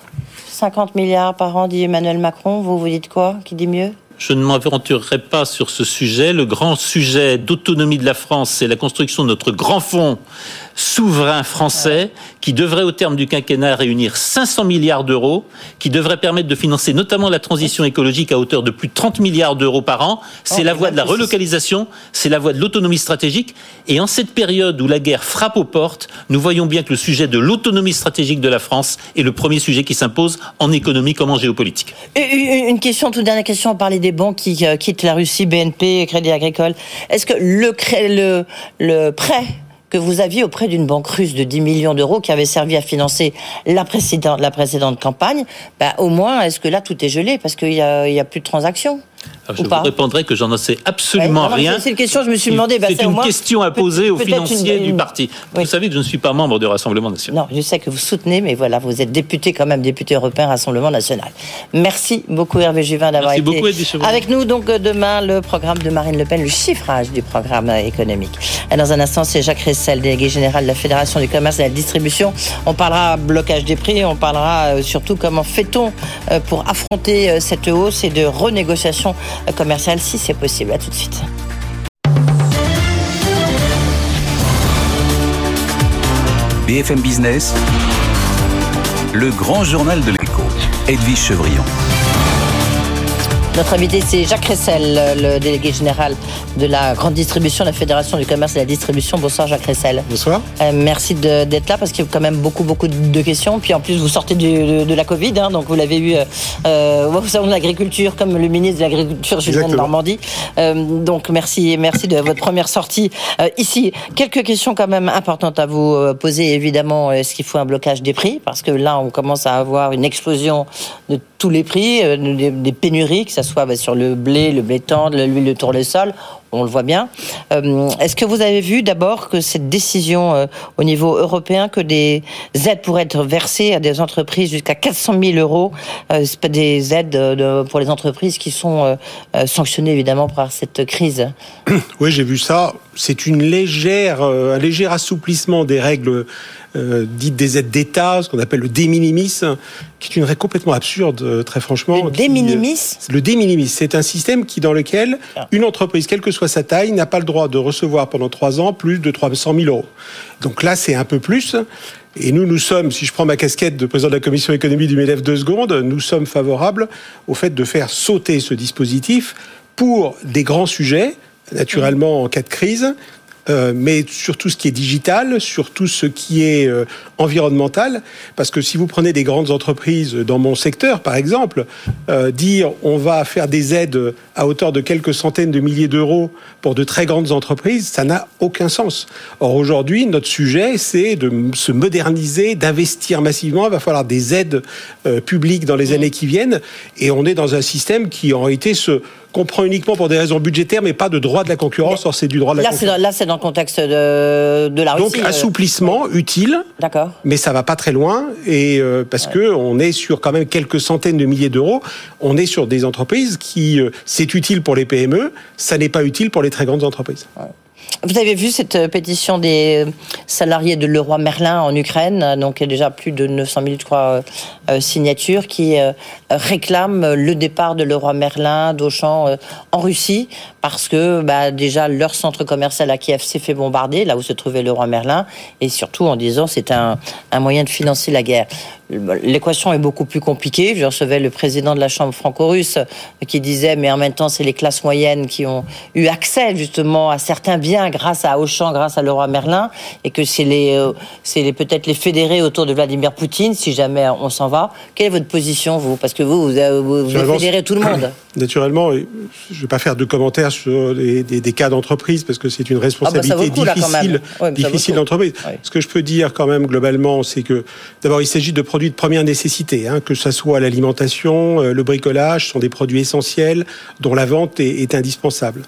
50 milliards par an, dit Emmanuel Macron. Vous, vous dites quoi? Qui dit mieux? Je ne m'aventurerai pas sur ce sujet. Le grand sujet d'autonomie de la France, c'est la construction de notre grand fonds souverain français qui devrait, au terme du quinquennat, réunir 500 milliards d'euros, qui devrait permettre de financer notamment la transition écologique à hauteur de plus de 30 milliards d'euros par an. C'est Oh, la voie de la relocalisation, c'est la voie de l'autonomie stratégique. Et en cette période où la guerre frappe aux portes, nous voyons bien que le sujet de l'autonomie stratégique de la France est le premier sujet qui s'impose en économie comme en géopolitique. Une- question, toute dernière question. On parlait des banques qui euh, quittent la Russie, BNP, Crédit Agricole. Est-ce que le, cré- le, le prêt que vous aviez auprès d'une banque russe de 10 millions d'euros qui avait servi à financer la précédente, la précédente campagne. Ben, au moins, est-ce que là, tout est gelé? Parce qu'il n'y a, a plus de transactions je vous répondrai que j'en sais absolument rien. C'est une question, je me suis demandé. Bah, c'est une question à poser aux financiers du parti. Vous savez que je ne suis pas membre du Rassemblement national. Non, je sais que vous soutenez, mais voilà, vous êtes député quand même, député européen Rassemblement national. Merci beaucoup Hervé Juvin d'avoir été beaucoup, avec nous. Donc demain, le programme de Marine Le Pen, le chiffrage du programme économique. Et dans un instant, c'est Jacques Ressel, délégué général de la Fédération du commerce et de la distribution. On parlera blocage des prix, on parlera euh, surtout comment fait-on euh, pour affronter euh, cette hausse et de renégociation commercial si c'est possible. À tout de suite. BFM Business, le grand journal de l'écho, Edwige Chevrillon. Notre invité, c'est Jacques Ressel, le délégué général de la grande distribution, la Fédération du commerce et de la distribution. Bonsoir, Jacques Ressel. Bonsoir. Euh, merci d'être là parce qu'il y a quand même beaucoup, beaucoup de questions. Puis en plus, vous sortez de, la Covid, hein, donc vous l'avez eu euh, euh au salon de l'agriculture, comme le ministre de l'Agriculture, Julien de Normandie. Euh, donc merci, merci de votre première sortie ici. Quelques questions quand même importantes à vous poser. Évidemment, est-ce qu'il faut un blocage des prix? Parce que là, on commence à avoir une explosion de tous les prix, des, des pénuries, que ce soit bah, sur le blé, le blé tendre, l'huile de tournesol, on le voit bien. Euh, est-ce que vous avez vu d'abord que cette décision euh, au niveau européen, que des aides pourraient être versées à des entreprises jusqu'à 400 000 euros, euh, des aides pour les entreprises qui sont sanctionnées évidemment par cette crise Oui, j'ai vu ça. C'est une un léger assouplissement des règles euh, dites des aides d'État, ce qu'on appelle le de minimis, qui est une règle complètement absurde, euh, très franchement. Le de minimis euh, Le de minimis, c'est un système qui, dans lequel ah. une entreprise, quelle que soit sa taille, n'a pas le droit de recevoir pendant trois ans plus de 300 000 euros. Donc là, c'est un peu plus. Et nous, nous sommes, si je prends ma casquette de président de la commission économie du MEDEF deux secondes, nous sommes favorables au fait de faire sauter ce dispositif pour des grands sujets, naturellement en cas de crise, euh, mais sur tout ce qui est digital, sur tout ce qui est euh, environnemental, parce que si vous prenez des grandes entreprises dans mon secteur, par exemple, euh, dire on va faire des aides à hauteur de quelques centaines de milliers d'euros pour de très grandes entreprises, ça n'a aucun sens. Or aujourd'hui, notre sujet, c'est de se moderniser, d'investir massivement. Il va falloir des aides publiques dans les années qui viennent, et on est dans un système qui en réalité se qu'on prend uniquement pour des raisons budgétaires, mais pas de droit de la concurrence. Or, c'est du droit de la là, concurrence. là, c'est dans le contexte de, de la Russie. Donc, assouplissement utile. D'accord. Mais ça va pas très loin, et euh, parce que on est sur quand même quelques centaines de milliers d'euros. On est sur des entreprises qui, euh, c'est utile pour les PME, ça n'est pas utile pour les très grandes entreprises. Vous avez vu cette euh, pétition des euh, salariés de Leroy Merlin en Ukraine, donc il y a déjà plus de 900 000 je crois, euh, signatures qui réclament le départ de Leroy Merlin d'Auchan en Russie parce que bah, déjà leur centre commercial à Kiev s'est fait bombarder, là où se trouvait Leroy Merlin, et surtout en disant c'est un, moyen de financer la guerre. L'équation est beaucoup plus compliquée. Je recevais le président de la Chambre franco-russe qui disait, mais en même temps, c'est les classes moyennes qui ont eu accès justement à certains biens grâce à Auchan, grâce à Leroy Merlin, et que c'est les, euh, c'est peut-être les fédérés autour de Vladimir Poutine, si jamais on s'en va. Quelle est votre position, vous? Parce que vous, vous, vous, fédérez tout le monde. Naturellement, je ne vais pas faire de commentaires sur des, cas d'entreprise, parce que c'est une responsabilité difficile, difficile d'entreprise. Ce que je peux dire quand même globalement, c'est que d'abord, il s'agit de produire de première nécessité, hein, que ce soit l'alimentation, euh, le bricolage, sont des produits essentiels dont la vente est, indispensable.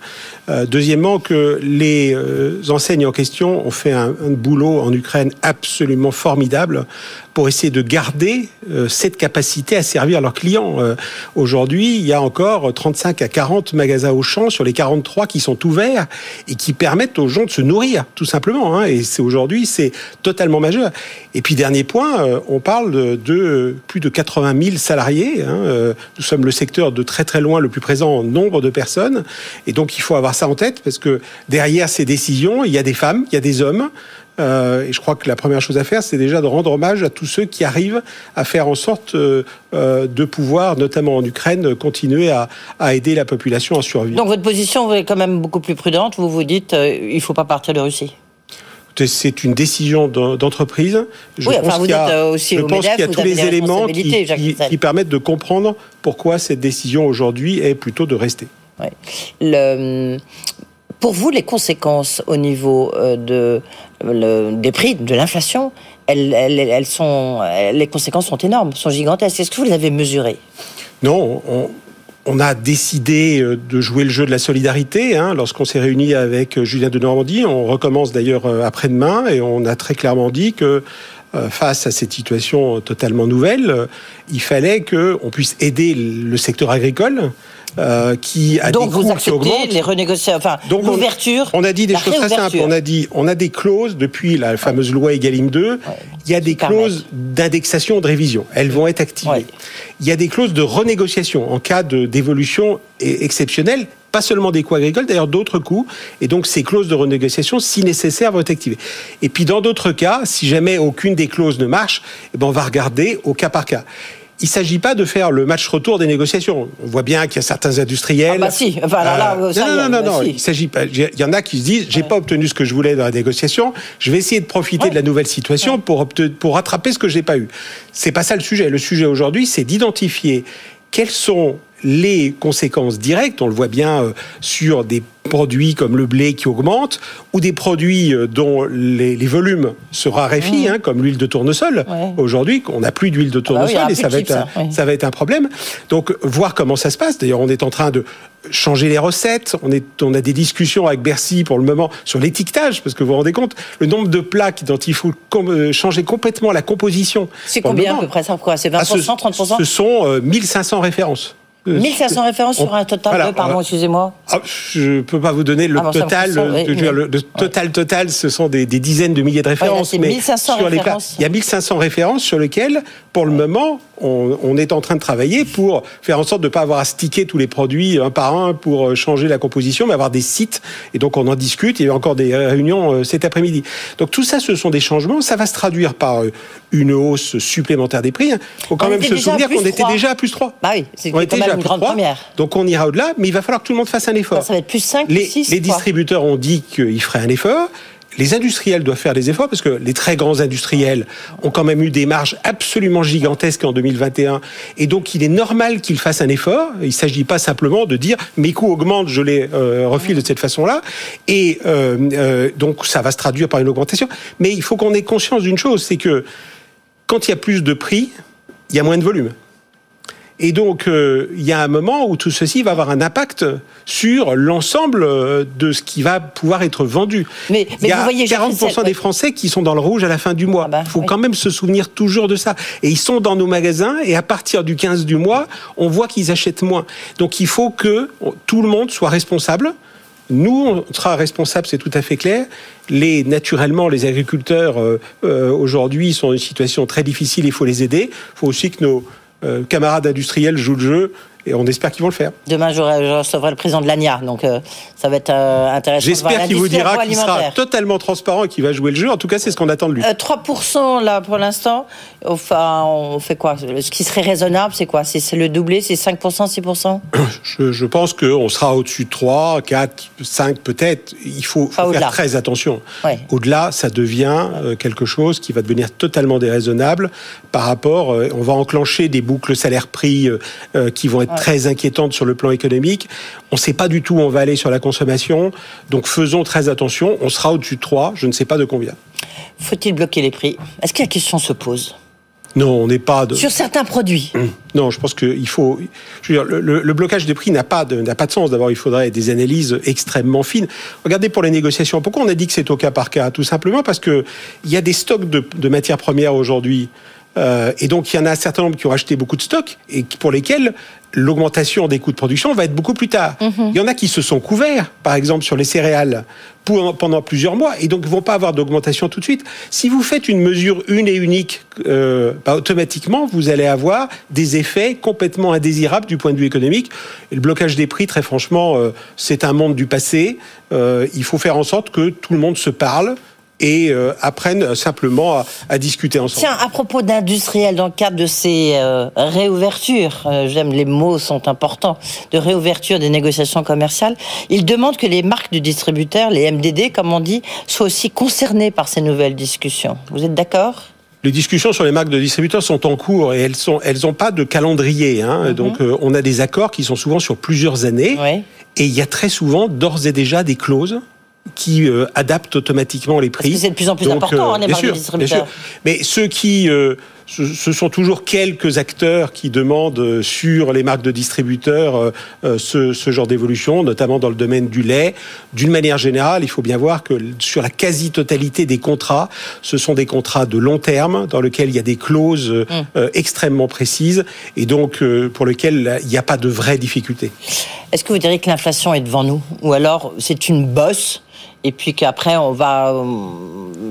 Euh, deuxièmement, que les euh, enseignes en question ont fait un, un boulot en Ukraine absolument formidable pour essayer de garder euh, cette capacité à servir leurs clients. Euh, aujourd'hui, il y a encore 35 à 40 magasins au champ sur les 43 qui sont ouverts et qui permettent aux gens de se nourrir, tout simplement. Hein. Et c'est aujourd'hui, c'est totalement majeur. Et puis dernier point, euh, on parle de, plus de 80 000 salariés. Hein. Nous sommes le secteur de très très loin le plus présent en nombre de personnes. Et donc il faut avoir ça en tête parce que derrière ces décisions, il y a des femmes, il y a des hommes. Euh, et je crois que la première chose à faire, c'est déjà de rendre hommage à tous ceux qui arrivent à faire en sorte euh, euh, de pouvoir, notamment en Ukraine, continuer à, aider la population à survivre. Donc votre position est quand même beaucoup plus prudente. Vous vous dites, il ne faut pas partir de Russie. C'est une décision d'entreprise. Je oui, pense qu'il y a, aussi je pense qu'il y a tous les éléments qui, qui, permettent de comprendre pourquoi cette décision aujourd'hui est plutôt de rester. Le, Pour vous, les conséquences au niveau de, des prix, de l'inflation, elles, sont, les conséquences sont énormes, sont gigantesques. Est-ce que vous les avez mesurées? Non, on, a décidé euh, de jouer le jeu de la solidarité hein, lorsqu'on s'est réuni avec euh, Julien de Normandie. On recommence d'ailleurs euh, après-demain et on a très clairement dit que face à cette situation totalement nouvelle, il fallait qu'on puisse aider le secteur agricole euh, qui a Donc des vous acceptez les renégociations, enfin l'ouverture. On, a dit des choses très simples. On a dit, on a des clauses depuis la fameuse loi Egalim 2. il y a des clauses d'indexation, de révision. Elles vont être activées. Il y a des clauses de renégociation en cas d'évolution exceptionnelle pas seulement des coûts agricoles, d'ailleurs d'autres coûts. Et donc ces clauses de renégociation, si nécessaire, vont être activées. Et puis dans d'autres cas, si jamais aucune des clauses ne marche, eh ben on va regarder au cas par cas il ne s'agit pas de faire le match retour des négociations. On voit bien qu'il y a certains industriels. Ah bah si. Enfin, là, euh, non, non, non, non, Il s'agit pas. Il y en a qui se disent, j'ai pas obtenu ce que je voulais dans la négociation. Je vais essayer de profiter de la nouvelle situation pour pour rattraper ce que j'ai pas eu. C'est pas ça le sujet. Le sujet aujourd'hui, c'est d'identifier quels sont les conséquences directes, on le voit bien euh, sur des produits comme le blé qui augmente, ou des produits euh, dont les, volumes se raréfient, mmh. hein, comme l'huile de tournesol. Aujourd'hui, on n'a plus d'huile de ah bah tournesol et ça va, être un, ça va être un problème. Donc, voir comment ça se passe. D'ailleurs, on est en train de changer les recettes. On, est, on a des discussions avec Bercy pour le moment sur l'étiquetage, parce que vous vous rendez compte, le nombre de plats dont il faut euh, changer complètement la composition. C'est combien à peu près ça C'est 20%, 30% ah, Ce sont 1500 références. 1500 références sur un total de, pardon, excusez-moi. Ah, je ne peux pas vous donner le ah, total. le, total total, ce sont des, dizaines de milliers de références. mais 1500 sur références. il y a 1500 références sur lesquelles, pour le moment, on, est en train de travailler pour faire en sorte de ne pas avoir à sticker tous les produits un par un pour euh, changer la composition, mais avoir des sites. Et donc on en discute. Il y a encore des réunions euh, cet après-midi. Donc tout ça, ce sont des changements. Ça va se traduire par euh, une hausse supplémentaire des prix. Il faut quand même se souvenir qu'on était déjà à plus 3. Bah oui, c'est première. Donc on ira au-delà, mais il va falloir que tout le monde fasse un effort. Ça, va être plus 5, les, 6, Les distributeurs ont dit qu'ils feraient un effort les industriels doivent faire des efforts parce que les très grands industriels ont quand même eu des marges absolument gigantesques en 2021 et donc il est normal qu'ils fassent un effort. Il ne s'agit pas simplement de dire mes coûts augmentent, je les euh, refile de cette façon-là et euh, euh, donc ça va se traduire par une augmentation. Mais il faut qu'on ait conscience d'une chose, c'est que quand il y a plus de prix, il y a moins de volume. Et donc, euh, il y a un moment où tout ceci va avoir un impact sur l'ensemble euh, de ce qui va pouvoir être vendu. Mais, il y a 40% des Français qui sont dans le rouge à la fin du mois. Il ah bah, faut quand même se souvenir toujours de ça. Et ils sont dans nos magasins et à partir du 15 du mois, on voit qu'ils achètent moins. Donc, il faut que tout le monde soit responsable. Nous, on sera responsable, c'est tout à fait clair. Les, naturellement, les agriculteurs euh, aujourd'hui sont dans une situation très difficile. Il faut les aider. Il faut aussi que nos camarades industriels jouent le jeu et on espère qu'ils vont le faire. Demain, je recevrai le président de l'ANIA, donc euh, ça va être euh, intéressant. J'espère qu'il vous dira qu'il sera totalement transparent et qu'il va jouer le jeu. En tout cas, c'est ce qu'on attend de lui. 3% là pour l'instant. Enfin, on fait quoi? Ce qui serait raisonnable, c'est quoi? C'est le doublé, c'est 5%, 6% je, je pense qu'on sera au-dessus de 3, 4, 5 peut-être. Il faut, faire très attention. Au-delà, ça devient quelque chose qui va devenir totalement déraisonnable par rapport. on va enclencher des boucles salaire-prix qui vont être très inquiétante sur le plan économique. On ne sait pas du tout où on va aller sur la consommation. Donc faisons très attention. On sera au-dessus de 3, je ne sais pas de combien. Faut-il bloquer les prix? Est-ce que la question se pose? Non, on n'est pas de... sur certains produits. Hum. Non, je pense qu'il faut. Je veux dire, le, blocage des prix n'a pas de n'a pas de sens. D'abord, il faudrait des analyses extrêmement fines. Regardez pour les négociations. Pourquoi on a dit que c'est au cas par cas? Tout simplement parce que il y a des stocks de, de matières premières aujourd'hui euh, et donc, il y en a un certain nombre qui ont acheté beaucoup de stocks et pour lesquels l'augmentation des coûts de production va être beaucoup plus tard. Mhm. Il y en a qui se sont couverts, par exemple sur les céréales, pour, pendant plusieurs mois, et donc ne vont pas avoir d'augmentation tout de suite. Si vous faites une mesure une et unique, euh, bah, automatiquement, vous allez avoir des effets complètement indésirables du point de vue économique. Et le blocage des prix, très franchement, euh, c'est un monde du passé. Euh, il faut faire en sorte que tout le monde se parle, et euh, apprennent simplement à, discuter ensemble. Tiens, à propos d'industriels, dans le cadre de ces euh, réouvertures, euh, j'aime les mots sont importants, de réouverture des négociations commerciales, ils demandent que les marques de distributeurs, les MDD comme on dit, soient aussi concernées par ces nouvelles discussions. Vous êtes d'accord? Les discussions sur les marques de distributeurs sont en cours et elles sont, elles n'ont pas de calendrier. Hein. Mhm. Donc, on a des accords qui sont souvent sur plusieurs années. Et il y a très souvent, d'ores et déjà, des clauses qui euh, adaptent automatiquement les prix. C'est de plus en plus important, hein, les marques distributeurs. Mais ceux qui euh, ce sont toujours quelques acteurs qui demandent euh, sur les marques de distributeurs euh, euh, ce, ce genre d'évolution, notamment dans le domaine du lait. D'une manière générale, il faut bien voir que sur la quasi-totalité des contrats, ce sont des contrats de long terme dans lesquels il y a des clauses mmh. extrêmement précises et donc pour lesquels il n'y a pas de vraies difficultés. Est-ce que vous diriez que l'inflation est devant nous? Ou alors c'est une bosse et puis qu'après on va, euh,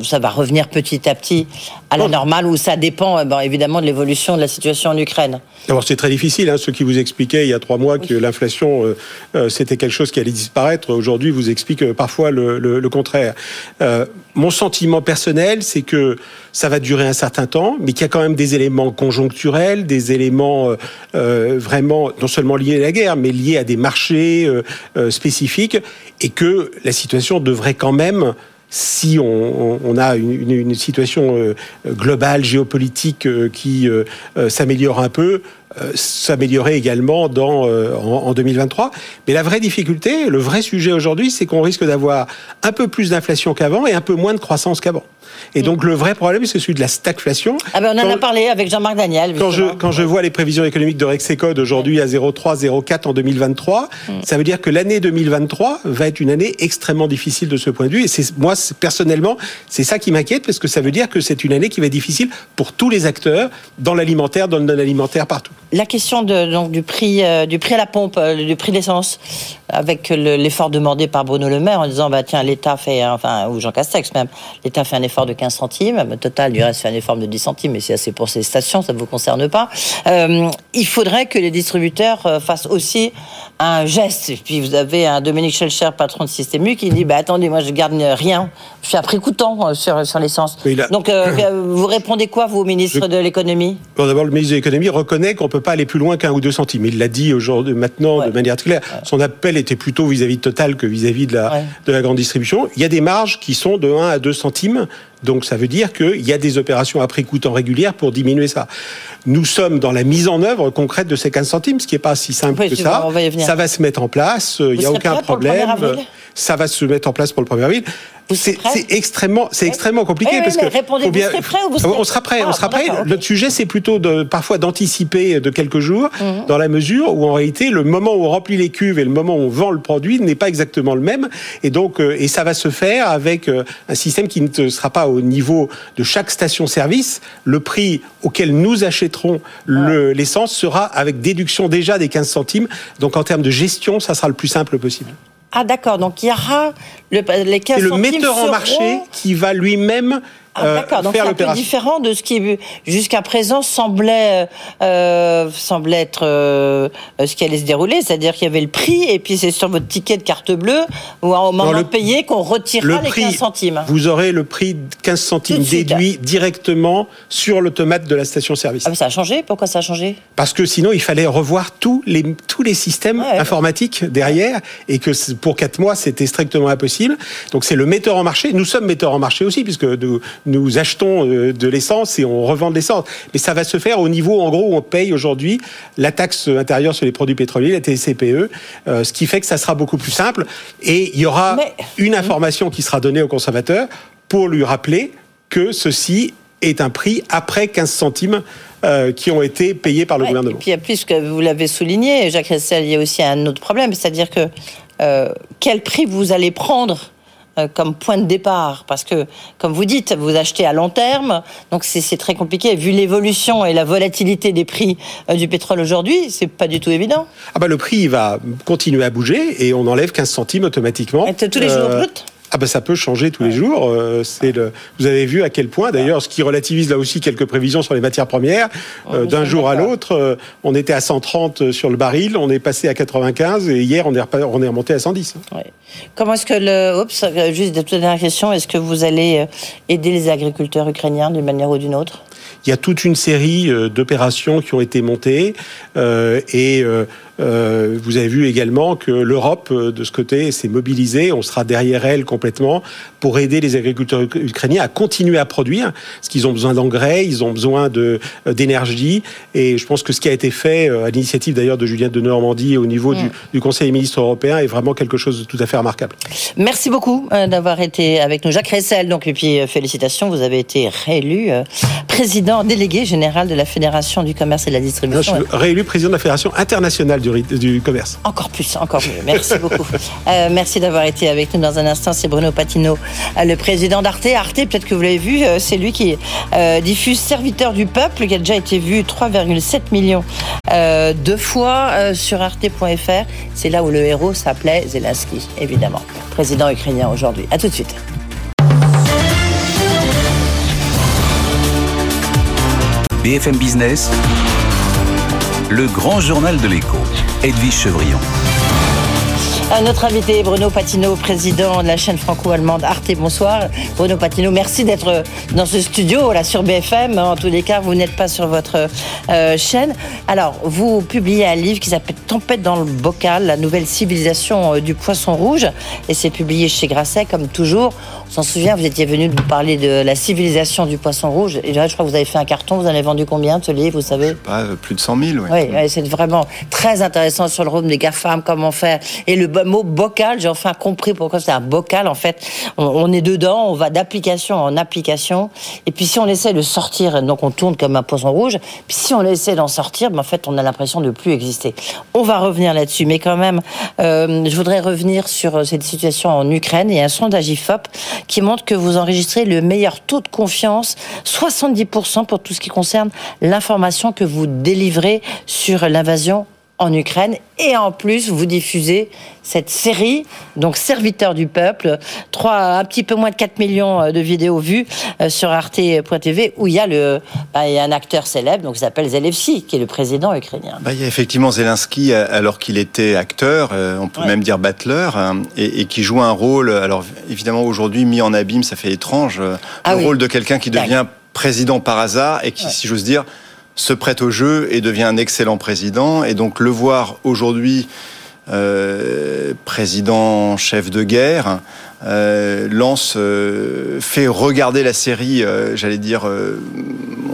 ça va revenir petit à petit à la normale où ça dépend euh, évidemment de l'évolution de la situation en Ukraine. Alors c'est très difficile. Hein, ceux qui vous expliquaient il y a trois mois que l'inflation euh, c'était quelque chose qui allait disparaître, aujourd'hui vous expliquent parfois le, le, contraire. mon sentiment personnel, c'est que ça va durer un certain temps, mais qu'il y a quand même des éléments conjoncturels, des éléments vraiment non seulement liés à la guerre, mais liés à des marchés spécifiques, et que la situation devrait quand même si on, a une, situation euh, globale, géopolitique euh, qui euh, s'améliore un peu, s'améliorer également dans, en, en, 2023. Mais la vraie difficulté, le vrai sujet aujourd'hui, c'est qu'on risque d'avoir un peu plus d'inflation qu'avant et un peu moins de croissance qu'avant. Et donc le vrai problème, c'est celui de la stagflation. Ah ben on en a parlé avec Jean-Marc Daniel. Quand je, quand je vois les prévisions économiques de Rexecode aujourd'hui à 0,3, 0,4 en 2023, mm. ça veut dire que l'année 2023 va être une année extrêmement difficile de ce point de vue. Et c'est moi personnellement, c'est ça qui m'inquiète parce que ça veut dire que c'est une année qui va être difficile pour tous les acteurs dans l'alimentaire, dans le non-alimentaire, partout. La question de, donc, du prix, euh, du prix à la pompe, euh, du prix d'essence, avec l'effort demandé par Bruno Le Maire en disant bah tiens l'État fait enfin ou Jean Castex même l'État fait un effort de 15 centimes. Le total, du reste, fait un effort de 10 centimes, mais c'est assez pour ces stations, ça ne vous concerne pas. Euh, il faudrait que les distributeurs fassent aussi un geste. Et puis vous avez un Dominique Schelcher, patron de Système U, qui dit bah, attendez, moi je garde rien. Je suis à prix coûtant sur, sur l'essence. Donc vous répondez quoi, vous, au ministre de l'économie? D'abord, le ministre de l'économie reconnaît qu'on ne peut pas aller plus loin qu'un ou deux centimes. Il l'a dit aujourd'hui, maintenant, de manière très claire. Son appel était plutôt vis-à-vis de Total que vis-à-vis de, la, de la grande distribution. Il y a des marges qui sont de 1 à 2 centimes donc ça veut dire qu'il y a des opérations à prix coûtant régulières pour diminuer ça. Nous sommes dans la mise en œuvre concrète de ces 15 centimes, ce qui n'est pas si simple que ça. Ça va se mettre en place, il n'y a aucun problème. Ça va se mettre en place pour le 1er avril. C'est extrêmement, c'est extrêmement compliqué parce que vous bien, prêt ou vous on sera prêt, on sera prêt. Le sujet, c'est plutôt de parfois d'anticiper de quelques jours, mhm. dans la mesure où en réalité le moment où on remplit les cuves et le moment où on vend le produit n'est pas exactement le même, et donc euh, et ça va se faire avec euh, un système qui ne sera pas au niveau de chaque station-service. Le prix auquel nous achèterons l'essence sera avec déduction déjà des 15 centimes. Donc en termes de gestion, ça sera le plus simple possible. Ah d'accord, donc il y aura le, les 15 C'est le metteur en marché qui va lui-même ah, euh, D'accord, donc c'est un peu différent de ce qui jusqu'à présent semblait euh, semblait être euh, ce qui allait se dérouler, c'est-à-dire qu'il y avait le prix et puis c'est sur votre ticket de carte bleue ou au moment de payer qu'on retirera les 15 centimes. Vous aurez le prix de 15 centimes déduit directement sur l'automate de la station-service. Ah, mais ça a changé? Pourquoi ça a changé? Parce que sinon il fallait revoir tous les tous les systèmes informatiques derrière et que pour 4 mois c'était strictement impossible. Donc c'est le metteur en marché. Nous sommes metteurs en marché aussi puisque nous, nous achetons euh, de l'essence et on revend de l'essence. Mais ça va se faire au niveau, en gros, où on paye aujourd'hui la taxe intérieure sur les produits pétroliers, la TCPE, euh, ce qui fait que ça sera beaucoup plus simple. Et il y aura une information qui sera donnée au consommateur pour lui rappeler que ceci est un prix après 15 centimes euh, qui ont été payés par le gouvernement. Et puis, puisque vous l'avez souligné, Jacques Ressel, il y a aussi un autre problème, c'est-à-dire que quel prix vous allez prendre comme point de départ Parce que, comme vous dites, vous achetez à long terme, donc c'est très compliqué. Vu l'évolution et la volatilité des prix euh, du pétrole aujourd'hui, c'est pas du tout évident. Ah bah le prix va continuer à bouger et on enlève 15 centimes automatiquement. Et tous les jours euh, brut? Ah ben ça peut changer tous les jours. Euh, c'est le. Vous avez vu à quel point, d'ailleurs, ce qui relativise là aussi quelques prévisions sur les matières premières. Euh, d'un jour à l'autre, euh, on était à 130 sur le baril, on est passé à 95 et hier on est, on est remonté à 110. Hein. Comment est-ce que le. Oups, juste de toute dernière question. Est-ce que vous allez aider les agriculteurs ukrainiens d'une manière ou d'une autre? Il y a toute une série d'opérations qui ont été montées et vous avez vu également que l'Europe, de ce côté, s'est mobilisée. On sera derrière elle complètement pour aider les agriculteurs ukrainiens à continuer à produire, parce qu'ils ont besoin d'engrais, ils ont besoin d'énergie. Et je pense que ce qui a été fait, à l'initiative d'ailleurs de Juliette de Normandie au niveau du, mm. du, Conseil des ministres européen, est vraiment quelque chose de tout à fait remarquable. Merci beaucoup d'avoir été avec nous. Jacques Ressel, donc, et puis félicitations, vous avez été réélu président délégué général de la Fédération du commerce et de la distribution. réélu président de la Fédération internationale du, du commerce. Encore plus, encore mieux. Merci beaucoup. Euh, merci d'avoir été avec nous dans un instant. C'est Bruno Patino, euh, le président d'Arte. Arte, peut-être que vous l'avez vu, euh, c'est lui qui diffuse Serviteur du peuple, qui a déjà été vu 3,7 millions de fois sur arte.fr. C'est là où le héros s'appelait Zelensky, évidemment, président ukrainien aujourd'hui. À tout de suite. BFM Business, le grand journal de l'écho, Edwige Chevrillon. Notre invité Bruno Patino, président de la chaîne franco-allemande Arte. Bonsoir. Bruno Patino, merci d'être dans ce studio là sur BFM. En tous les cas, vous n'êtes pas sur votre euh, chaîne. Alors, vous publiez un livre qui s'appelle Tempête dans le bocal, la nouvelle civilisation euh, du poisson rouge. Et c'est publié chez Grasset, comme toujours. On s'en souvient, vous étiez venu nous parler de la civilisation du poisson rouge. Et là, je crois que vous avez fait un carton. Vous en avez vendu combien de ce livre, vous savez? Pas plus de 100 000, oui. Oui, c'est vraiment très intéressant sur le rôle des GAFAM, comment faire. Et le mot bocal, j'ai enfin compris pourquoi c'est un bocal. En fait, on, est dedans, on va d'application en application. Et puis si on essaie de sortir, donc on tourne comme un poisson rouge. Puis si on essaie d'en sortir, ben, en fait, on a l'impression de plus exister. On va revenir là-dessus, mais quand même, euh, je voudrais revenir sur euh, cette situation en Ukraine. Il y a un sondage IFOP qui montre que vous enregistrez le meilleur taux de confiance, 70% pour tout ce qui concerne l'information que vous délivrez sur l'invasion en Ukraine. Et en plus vous diffusez cette série, donc Serviteur du peuple, trois, un petit peu moins de 4 millions euh, de vidéos vues euh, sur arte.tv où il y a le, bah, il y a un acteur célèbre donc qui s'appelle Zelensky qui est le président ukrainien. Bah, il y a effectivement Zelensky euh, alors qu'il était acteur, on peut même dire battleur hein, et, qui joue un rôle. Alors évidemment aujourd'hui mis en abîme, ça fait étrange, ah le rôle de quelqu'un qui devient président par hasard et qui, si j'ose dire se prête au jeu et devient un excellent président. Et donc le voir aujourd'hui euh, président chef de guerre euh, lance euh, fait regarder la série j'allais dire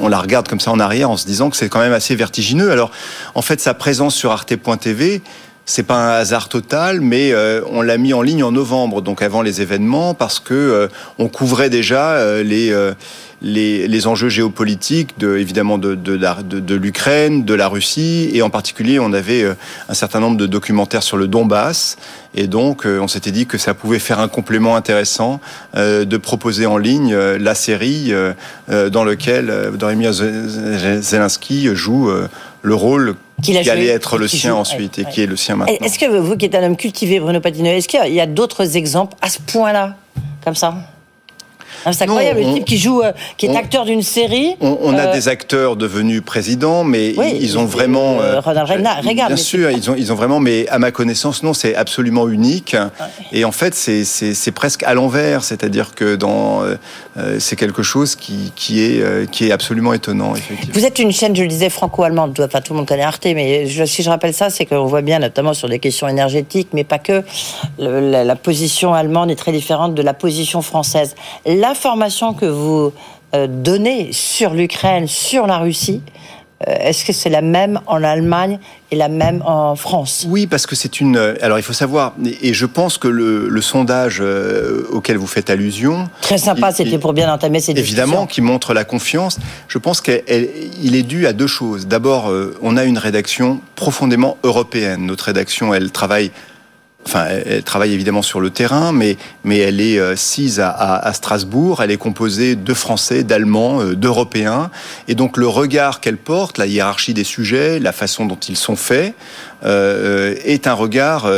on la regarde comme ça en arrière en se disant que c'est quand même assez vertigineux alors en fait sa présence sur arte.tv c'est pas un hasard total, mais on l'a mis en ligne en novembre, donc avant les événements, parce que on couvrait déjà les les, enjeux géopolitiques, de, évidemment de, de, l'Ukraine, de la Russie, et en particulier, on avait euh, un certain nombre de documentaires sur le Donbass, et donc euh, on s'était dit que ça pouvait faire un complément intéressant euh, de proposer en ligne la série dans lequel Vladimir Zelensky joue le rôle qui allait être le sien ensuite et qui est le sien maintenant. Est-ce que vous, qui êtes un homme cultivé, Bruno Patino, est-ce qu'il y a d'autres exemples à ce point-là, comme ça? C'est incroyable, le type qui joue, euh, qui est acteur d'une série. On, a euh, des acteurs devenus présidents, mais ils ont vraiment. Euh, Bien sûr, ils ont, ils ont vraiment, mais à ma connaissance, non, c'est absolument unique. Et en fait, c'est presque à l'envers, c'est-à-dire que dans, c'est quelque chose qui, qui, est, qui est absolument étonnant, effectivement. Vous êtes une chaîne, je le disais, franco-allemande. Enfin, tout le monde connaît Arte, mais si je rappelle ça, c'est qu'on voit bien, notamment sur des questions énergétiques, mais pas que, la, la position allemande est très différente de la position française. Là, l'information que vous euh, donnez sur l'Ukraine, sur la Russie, euh, est-ce que c'est la même en Allemagne et la même en France? Oui, parce que c'est une. Euh, alors il faut savoir, et je pense que le, sondage auquel vous faites allusion. Très sympa, c'était pour bien entamer ces discussions. Évidemment, qui montre la confiance. Je pense qu'il est dû à deux choses. D'abord, on a une rédaction profondément européenne. Notre rédaction, elle travaille enfin, elle travaille évidemment sur le terrain, mais, mais elle est euh, sise à, Strasbourg. Elle est composée de Français, d'Allemands, euh, d'Européens. Et donc le regard qu'elle porte, la hiérarchie des sujets, la façon dont ils sont faits, euh, est un regard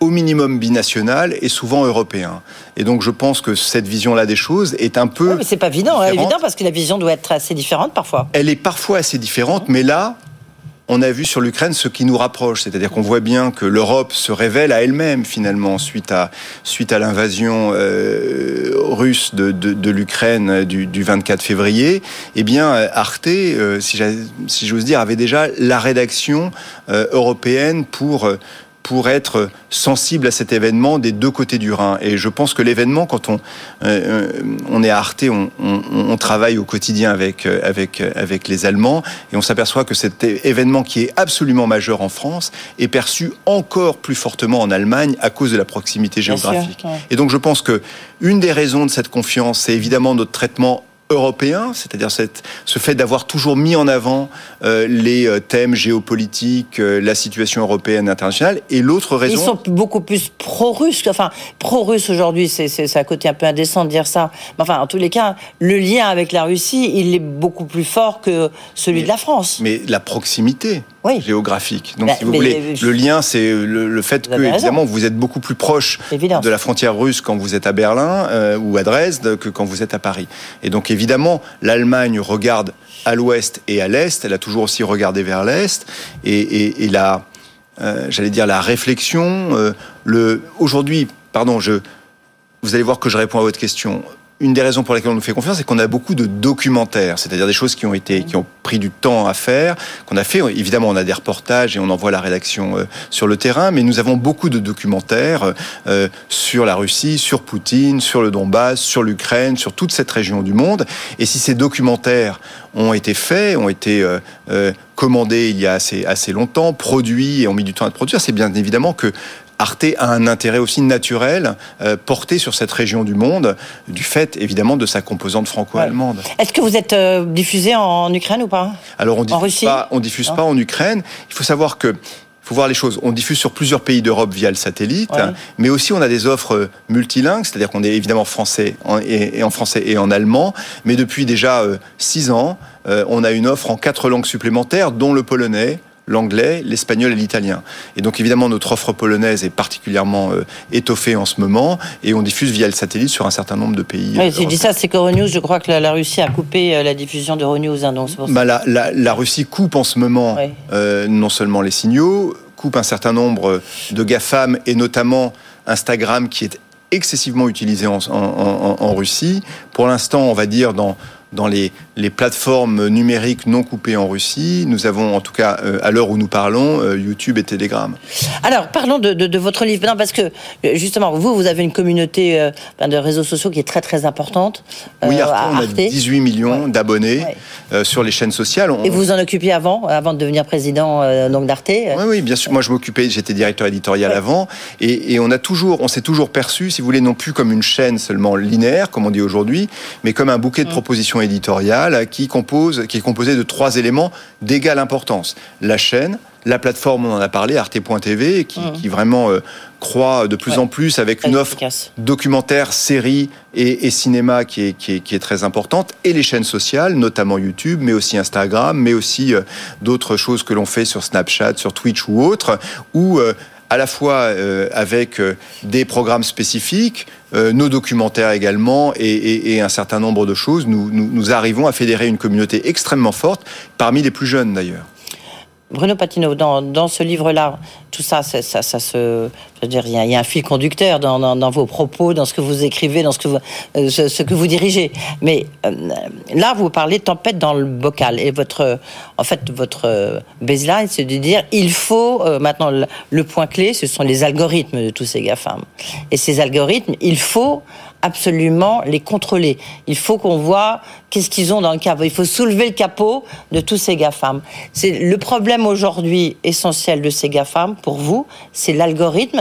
au minimum binational et souvent européen. Et donc je pense que cette vision-là des choses est un peu. mais c'est pas évident, hein, évident parce que la vision doit être assez différente parfois. Elle est parfois assez différente, mais là, on a vu sur l'Ukraine ce qui nous rapproche, c'est-à-dire qu'on voit bien que l'Europe se révèle à elle-même finalement suite à suite à l'invasion euh, russe de, l'Ukraine du, 24 février, eh bien, Arte, si j'ose dire, avait déjà la rédaction européenne pour pour être sensible à cet événement des deux côtés du Rhin. Et je pense que l'événement, quand on, euh, euh, on est à Arte, on, on, travaille au quotidien avec, euh, avec, avec les Allemands, et on s'aperçoit que cet événement qui est absolument majeur en France est perçu encore plus fortement en Allemagne à cause de la proximité géographique. Et donc je pense que une des raisons de cette confiance, c'est évidemment notre traitement européen, c'est-à-dire ce fait d'avoir toujours mis en avant euh, les euh, thèmes géopolitiques, euh, la situation européenne internationale, et l'autre raison... Ils sont beaucoup plus pro-russes, enfin pro-russes aujourd'hui, c'est un côté un peu indécent de dire ça, mais enfin en tous les cas, le lien avec la Russie, il est beaucoup plus fort que celui de la France. Mais la proximité géographique. Donc, bah, si vous voulez, le lien, c'est le, fait que, évidemment, vous êtes beaucoup plus proche de la frontière russe quand vous êtes à Berlin ou à Dresde que quand vous êtes à Paris. Et donc, évidemment, l'Allemagne regarde à l'ouest et à l'est. Elle a toujours aussi regardé vers l'est. Et, et, la, euh, j'allais dire, la réflexion. Euh, le aujourd'hui, pardon, je, vous allez voir que je réponds à votre question une des raisons pour lesquelles on nous fait confiance, c'est qu'on a beaucoup de documentaires, c'est-à-dire des choses qui ont été, qui ont pris du temps à faire, qu'on a fait. Évidemment, on a des reportages et on envoie la rédaction euh, sur le terrain, mais nous avons beaucoup de documentaires euh, sur la Russie, sur Poutine, sur le Donbass, sur l'Ukraine, sur toute cette région du monde. Et si ces documentaires ont été faits, ont été euh, commandés il y a assez, assez longtemps, produits et ont mis du temps à produire, c'est bien évidemment que Arte a un intérêt aussi naturel euh, porté sur cette région du monde, du fait évidemment de sa composante franco-allemande. Est-ce que vous êtes euh, diffusé en Ukraine ou pas? Alors on diffuse pas, on diffuse pas en Ukraine. Il faut savoir que faut voir les choses. On diffuse sur plusieurs pays d'Europe via le satellite, mais aussi on a des offres multilingues, c'est-à-dire qu'on est évidemment français et, en français et en allemand. Mais depuis déjà euh, six ans, on a une offre en quatre langues supplémentaires, dont le polonais, l'anglais, l'espagnol et l'italien. Et donc évidemment notre offre polonaise est particulièrement euh, étoffée en ce moment et on diffuse via le satellite sur un certain nombre de pays. Oui, tu dis ça, c'est qu'Euronews, je crois que la, Russie a coupé euh, la diffusion d'Euronews. Hein, donc bah, la, la, Russie coupe en ce moment euh, non seulement les signaux, coupe un certain nombre de GAFAM et notamment Instagram qui est excessivement utilisé en, en, en Russie. Pour l'instant, on va dire dans dans les, les, plateformes numériques non coupées en Russie. Nous avons, en tout cas, euh, à l'heure où nous parlons, euh, YouTube et Telegram. Alors, parlons de, de, votre livre. Non, parce que, justement, vous, vous avez une communauté euh, de réseaux sociaux qui est très, très importante. oui, Arte, on a 18 millions d'abonnés sur les chaînes sociales. Et vous vous en occupiez avant, avant de devenir président donc d'Arte Oui, oui, bien sûr. Moi, je m'occupais, j'étais directeur éditorial avant. Et, et, on a toujours, on s'est toujours perçu, si vous voulez, non plus comme une chaîne seulement linéaire, comme on dit aujourd'hui, mais comme un bouquet de mm. propositions qui, compose, qui est composée de trois éléments d'égale importance. La chaîne, la plateforme, on en a parlé, arte.tv, qui, mmh. qui vraiment euh, croît de plus en plus avec une offre documentaire, série et, cinéma qui est, qui, est, très importante, et les chaînes sociales, notamment YouTube, mais aussi Instagram, mais aussi euh, d'autres choses que l'on fait sur Snapchat, sur Twitch ou autres, où euh, à la fois euh, avec euh, des programmes spécifiques, euh, nos documentaires également, et, un certain nombre de choses, nous arrivons à fédérer une communauté extrêmement forte, parmi les plus jeunes d'ailleurs. Bruno Patino, dans, dans ce livre-là, tout ça, ça, ça, se, je veux dire, il y, a un fil conducteur dans, dans, vos propos, dans ce que vous écrivez, dans ce que vous, euh, ce, que vous dirigez. Mais euh, là, vous parlez tempête dans le bocal, et votre, en fait, votre baseline, c'est de dire, il faut euh, maintenant le, point clé, ce sont les algorithmes de tous ces GAFAM. Et ces algorithmes, il faut absolument les contrôler. Il faut qu'on voit qu'est-ce qu'ils ont dans le capot. Il faut soulever le capot de tous ces GAFAM. C'est le problème aujourd'hui essentiel de ces GAFAM, pour vous, c'est l'algorithme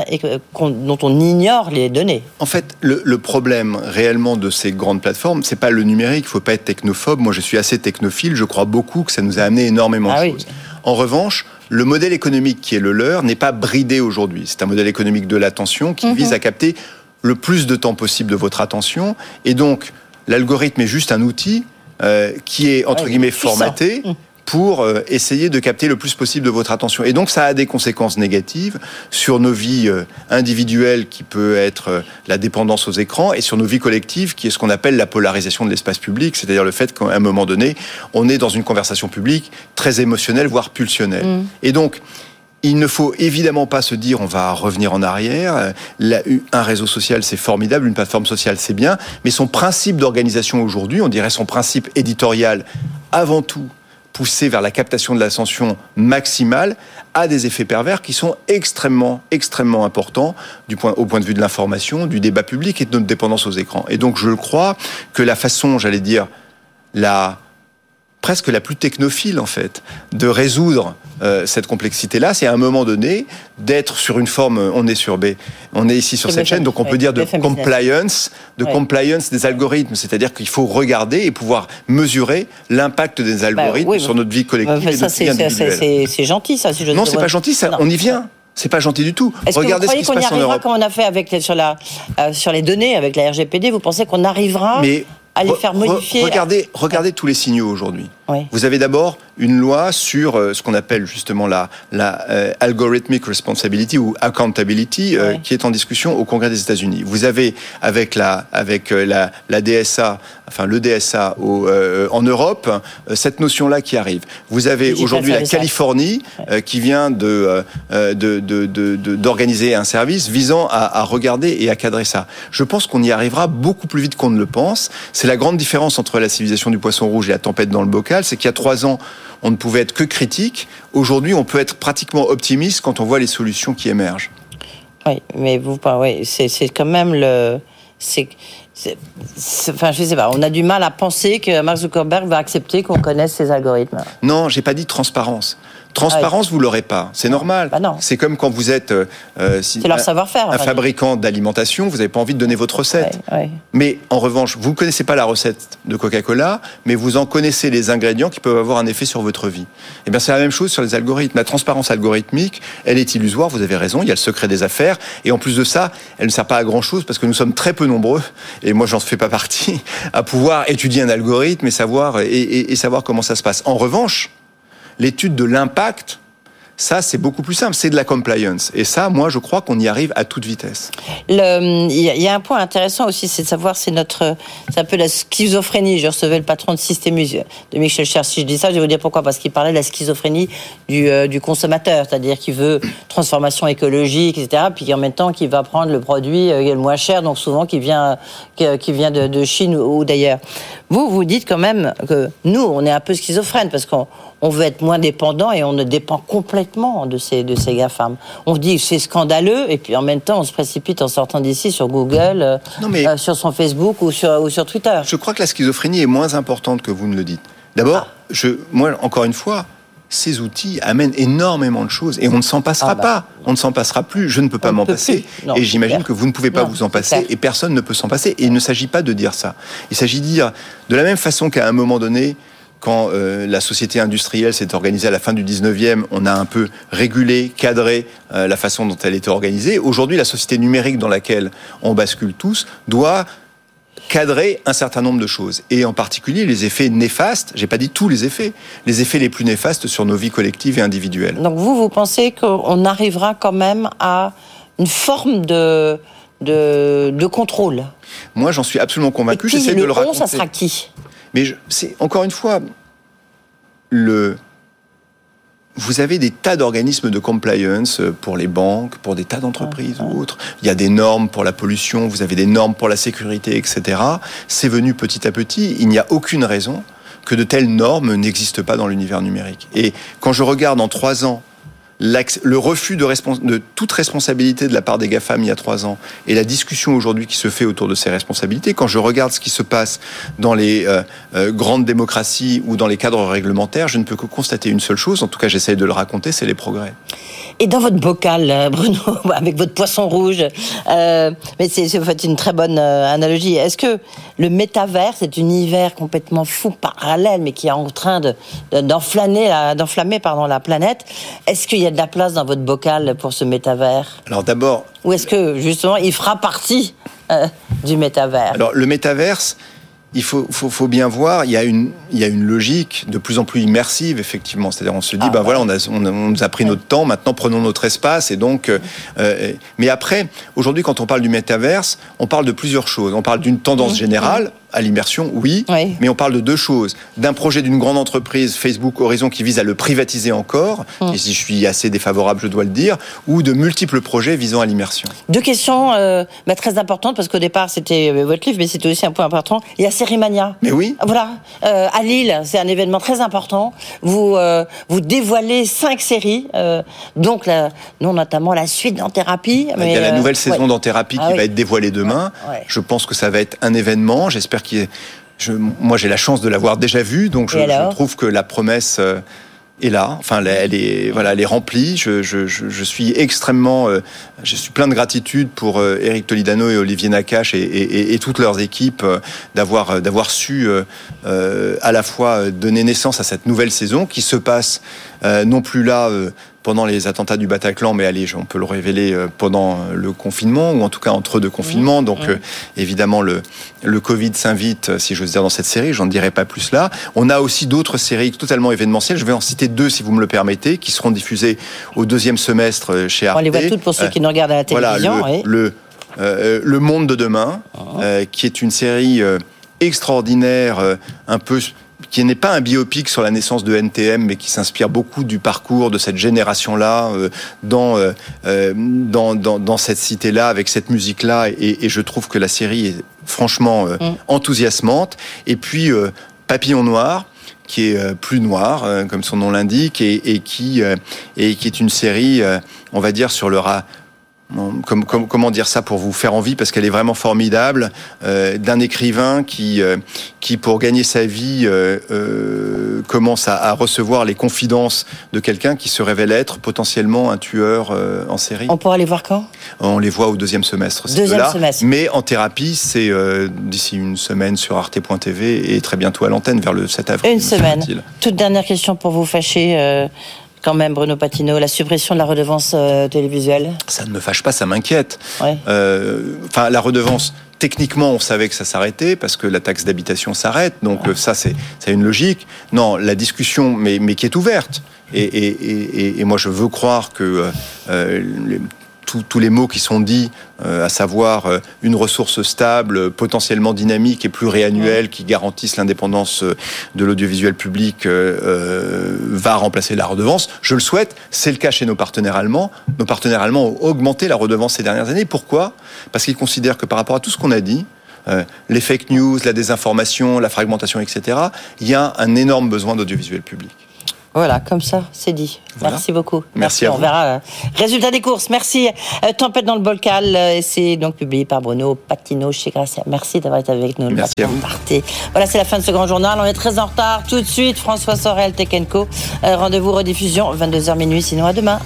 dont on ignore les données. En fait, le, problème réellement de ces grandes plateformes, c'est pas le numérique. Il faut pas être technophobe. Moi, je suis assez technophile. Je crois beaucoup que ça nous a amené énormément de ah choses. En revanche, le modèle économique qui est le leur n'est pas bridé aujourd'hui. C'est un modèle économique de l'attention qui mhm. vise à capter le plus de temps possible de votre attention. Et donc, l'algorithme est juste un outil euh, qui est, entre guillemets, formaté. Mmh. pour euh, essayer de capter le plus possible de votre attention. Et donc ça a des conséquences négatives sur nos vies euh, individuelles qui peut être la dépendance aux écrans et sur nos vies collectives qui est ce qu'on appelle la polarisation de l'espace public, c'est-à-dire le fait qu'à un moment donné, on est dans une conversation publique très émotionnelle, voire pulsionnelle. Mmh. Et donc, il ne faut évidemment pas se dire on va revenir en arrière. un réseau social, c'est formidable, une plateforme sociale, c'est bien, mais son principe d'organisation aujourd'hui, on dirait son principe éditorial, avant tout poussé vers la captation de l'ascension maximale, a des effets pervers qui sont extrêmement, extrêmement importants au point de vue de l'information, du débat public et de notre dépendance aux écrans. Et donc je crois que la façon, j'allais dire, la presque la plus technophile en fait de résoudre euh, cette complexité-là, c'est à un moment donné d'être sur une forme. On est sur B, on est ici sur cette chaîne, donc on peut dire de compliance, de compliance des algorithmes, c'est-à-dire qu'il faut regarder et pouvoir mesurer l'impact des bah algorithmes sur notre vie collective et notre vie individuelle. C'est gentil ça. Si je non, c'est pas gentil, ça, on y vient. C'est pas gentil du tout. Regardez ce qui se passe en Europe. Comme on a fait avec sur la euh, sur les données avec la RGPD, vous pensez qu'on arrivera Mais à les faire modifier Regardez, regardez tous les signaux aujourd'hui. Vous avez d'abord une loi sur euh, ce qu'on appelle justement la, la euh, algorithmic responsibility ou accountability euh, qui est en discussion au Congrès des États-Unis. Vous avez avec la avec la, la DSA, enfin le DSA au, en Europe, cette notion-là qui arrive. Vous avez aujourd'hui la Californie qui vient de d'organiser un service visant à, à, regarder et à cadrer ça. Je pense qu'on y arrivera beaucoup plus vite qu'on ne le pense. C'est la grande différence entre la civilisation du poisson rouge et la tempête dans le bocal, c'est qu'il y a trois ans on ne pouvait être que critique. Aujourd'hui, on peut être pratiquement optimiste quand on voit les solutions qui émergent. Oui, mais vous, oui, c'est quand même le. C'est, enfin, je sais pas. On a du mal à penser que Mark Zuckerberg va accepter qu'on connaisse ses algorithmes. Non, j'ai pas dit transparence. Transparence, vous l'aurez pas. C'est normal. Bah c'est comme quand vous êtes euh, euh leur savoir-faire, un, fabricant d'alimentation, vous n'avez pas envie de donner votre recette. Mais en revanche, vous ne connaissez pas la recette de Coca-Cola, mais vous en connaissez les ingrédients qui peuvent avoir un effet sur votre vie. Et eh bien c'est la même chose sur les algorithmes. La transparence algorithmique, elle est illusoire. Vous avez raison. Il y a le secret des affaires. Et en plus de ça, elle ne sert pas à grand chose parce que nous sommes très peu nombreux. Et moi, j'en fais pas partie à pouvoir étudier un algorithme et savoir et savoir comment ça se passe. En revanche l'étude de l'impact ça, c'est beaucoup plus simple, c'est de la compliance. Et ça, moi, je crois qu'on y arrive à toute vitesse. Il y, a un point intéressant aussi, c'est de savoir, c'est notre, c'est un peu la schizophrénie. Je recevais le patron de Systémus de Michel Cher. Si je dis ça, je vais vous dire pourquoi. Parce qu'il parlait de la schizophrénie du, euh, consommateur, c'est-à-dire qu'il veut transformation écologique, etc. Puis en même temps, qu'il va prendre le produit euh, le moins cher, donc souvent qui vient, qui, vient de Chine ou d'ailleurs. Vous, vous dites quand même que nous, on est un peu schizophrène parce qu'on on veut être moins dépendant et on ne dépend complètement de ces, de ces GAFAM. On dit c'est scandaleux et puis en même temps on se précipite en sortant d'ici sur Google, euh, euh, sur son Facebook ou sur, ou sur Twitter. Je crois que la schizophrénie est moins importante que vous ne le dites. D'abord, ah. moi, encore une fois, ces outils amènent énormément de choses et on ne s'en passera ah bah. pas. On ne s'en passera plus. Je ne peux pas m'en passer. et j'imagine que vous ne pouvez pas vous en passer et personne ne peut s'en passer. Et il ne s'agit pas de dire ça. Il s'agit de dire, de la même façon qu'à un moment donné, quand euh, la société industrielle s'est organisée à la fin du 19e, on a un peu régulé, cadré euh, la façon dont elle était organisée. Aujourd'hui, la société numérique dans laquelle on bascule tous doit cadrer un certain nombre de choses et en particulier les effets néfastes, j'ai pas dit tous les effets, les effets les plus néfastes sur nos vies collectives et individuelles. Donc vous vous pensez qu'on arrivera quand même à une forme de de, de contrôle? Moi, j'en suis absolument convaincu. J'essaie de le raconter. ça sera qui? Mais c'est encore une fois le. Vous avez des tas d'organismes de compliance pour les banques, pour des tas d'entreprises ou autres. Il y a des normes pour la pollution, vous avez des normes pour la sécurité, etc. C'est venu petit à petit. Il n'y a aucune raison que de telles normes n'existent pas dans l'univers numérique. Et quand je regarde en trois ans le refus de, toute responsabilité de la part des GAFAM il y a trois ans et la discussion aujourd'hui qui se fait autour de ces responsabilités, quand je regarde ce qui se passe dans les euh, euh, grandes démocraties ou dans les cadres réglementaires, je ne peux que constater une seule chose, en tout cas j'essaie de le raconter, c'est les progrès. Et dans votre bocal, euh, Bruno, avec votre poisson rouge, euh, mais c'est en fait une très bonne euh, analogie. Est-ce que le métavers, cet univers complètement fou, parallèle, mais qui est en train d'enflammer de, d'enflammer pardon la planète, est-ce qu'il y a de la place dans votre bocal pour ce métavers? Alors d'abord. Ou est-ce que justement il fera partie du métavers? Alors le métaverse, il faut, faut, faut, bien voir, il y, a une, il y a une logique de plus en plus immersive, effectivement. C'est-à-dire, on se dit, ah, ben voilà, on, a, on, nous a pris notre temps, maintenant prenons notre espace. Et donc, euh, euh, mais après, aujourd'hui, quand on parle du métaverse, on parle de plusieurs choses. On parle d'une tendance mmh. générale à l'immersion, oui, mais on parle de deux choses. D'un projet d'une grande entreprise, Facebook Horizon, qui vise à le privatiser encore, hum. et si je suis assez défavorable, je dois le dire, ou de multiples projets visant à l'immersion. Deux questions euh, bah, très importantes, parce qu'au départ, c'était euh, votre livre, mais c'était aussi un point important. Il y a Sérimania. Mais oui. Voilà. Euh, à Lille, c'est un événement très important. Vous, vous dévoilez cinq séries, donc la, non, notamment la suite d'En Thérapie. Il y a la nouvelle saison d'En Thérapie qui ah va être dévoilée demain. Je pense que ça va être un événement. J'espère je, moi, j'ai la chance de l'avoir déjà vu, donc je, je, trouve que la promesse euh, est là. Enfin, elle est, voilà, elle est remplie. Je, je, je suis extrêmement, euh, je suis plein de gratitude pour euh, Eric Tolidano et Olivier Nakache et, et, et toutes leurs équipes d'avoir d'avoir su à la fois donner naissance à cette nouvelle saison qui se passe non plus là pendant les attentats du Bataclan, mais allez, on peut le révéler euh, pendant euh, le confinement, ou en tout cas entre deux confinements. Donc. Euh, évidemment, le, le Covid s'invite, si j'ose dire, dans cette série. J'en dirai pas plus là. On a aussi d'autres séries totalement événementielles. Je vais en citer deux, si vous me le permettez, qui seront diffusées au deuxième semestre chez Arte. On les voit toutes pour ceux qui nous regardent à la télévision. Voilà, le, le, le, Monde de demain, ah. qui est une série extraordinaire, un peu qui n'est pas un biopic sur la naissance de NTM, mais qui s'inspire beaucoup du parcours de cette génération-là euh, euh, euh, dans, dans, dans, cette cité-là, avec cette musique-là. Et, je trouve que la série est franchement mm. enthousiasmante. Et puis, Papillon Noir qui est plus noir, comme son nom l'indique, et, qui, et qui est une série, on va dire, sur le, comment dire ça pour vous faire envie parce qu'elle est vraiment formidable euh, d'un écrivain qui euh, qui pour gagner sa vie euh, commence à, recevoir les confidences de quelqu'un qui se révèle être potentiellement un tueur en série. On pourra les voir quand? On les voit au deuxième semestre. Deuxième semestre. Mais en thérapie, c'est d'ici une semaine sur arte.tv et très bientôt à l'antenne vers le 7 avril. Une semaine. Toute dernière question pour vous fâcher quand même, Bruno Patino, la suppression de la redevance euh, télévisuelle Ça ne me fâche pas, ça m'inquiète. Euh, enfin, la redevance, techniquement, on savait que ça s'arrêtait parce que la taxe d'habitation s'arrête. Donc euh, ça, c'est une logique. Non, la discussion, mais, mais qui est ouverte. Et, et, et, moi, je veux croire que tous les mots qui sont dits, euh, à savoir euh, une ressource stable, potentiellement dynamique et pluriannuelle qui garantisse l'indépendance euh, de l'audiovisuel public, va remplacer la redevance. Je le souhaite. C'est le cas chez nos partenaires allemands. Nos partenaires allemands ont augmenté la redevance ces dernières années. Pourquoi? Parce qu'ils considèrent que par rapport à tout ce qu'on a dit, les fake news, la désinformation, la fragmentation, etc., il y a un énorme besoin d'audiovisuel public. Voilà, comme ça, c'est dit. Merci beaucoup. Merci, à On verra. Euh, résultat des courses. Merci. Euh, Tempête dans le Bolcal. Euh, c'est donc publié par Bruno Patino chez Gracia. Merci d'avoir été avec nous. Merci à vous. Voilà, c'est la fin de ce grand journal. On est très en retard. Tout de suite, François Sorel, Tekenco. Rendez-vous rediffusion 22h minuit. Sinon, à demain.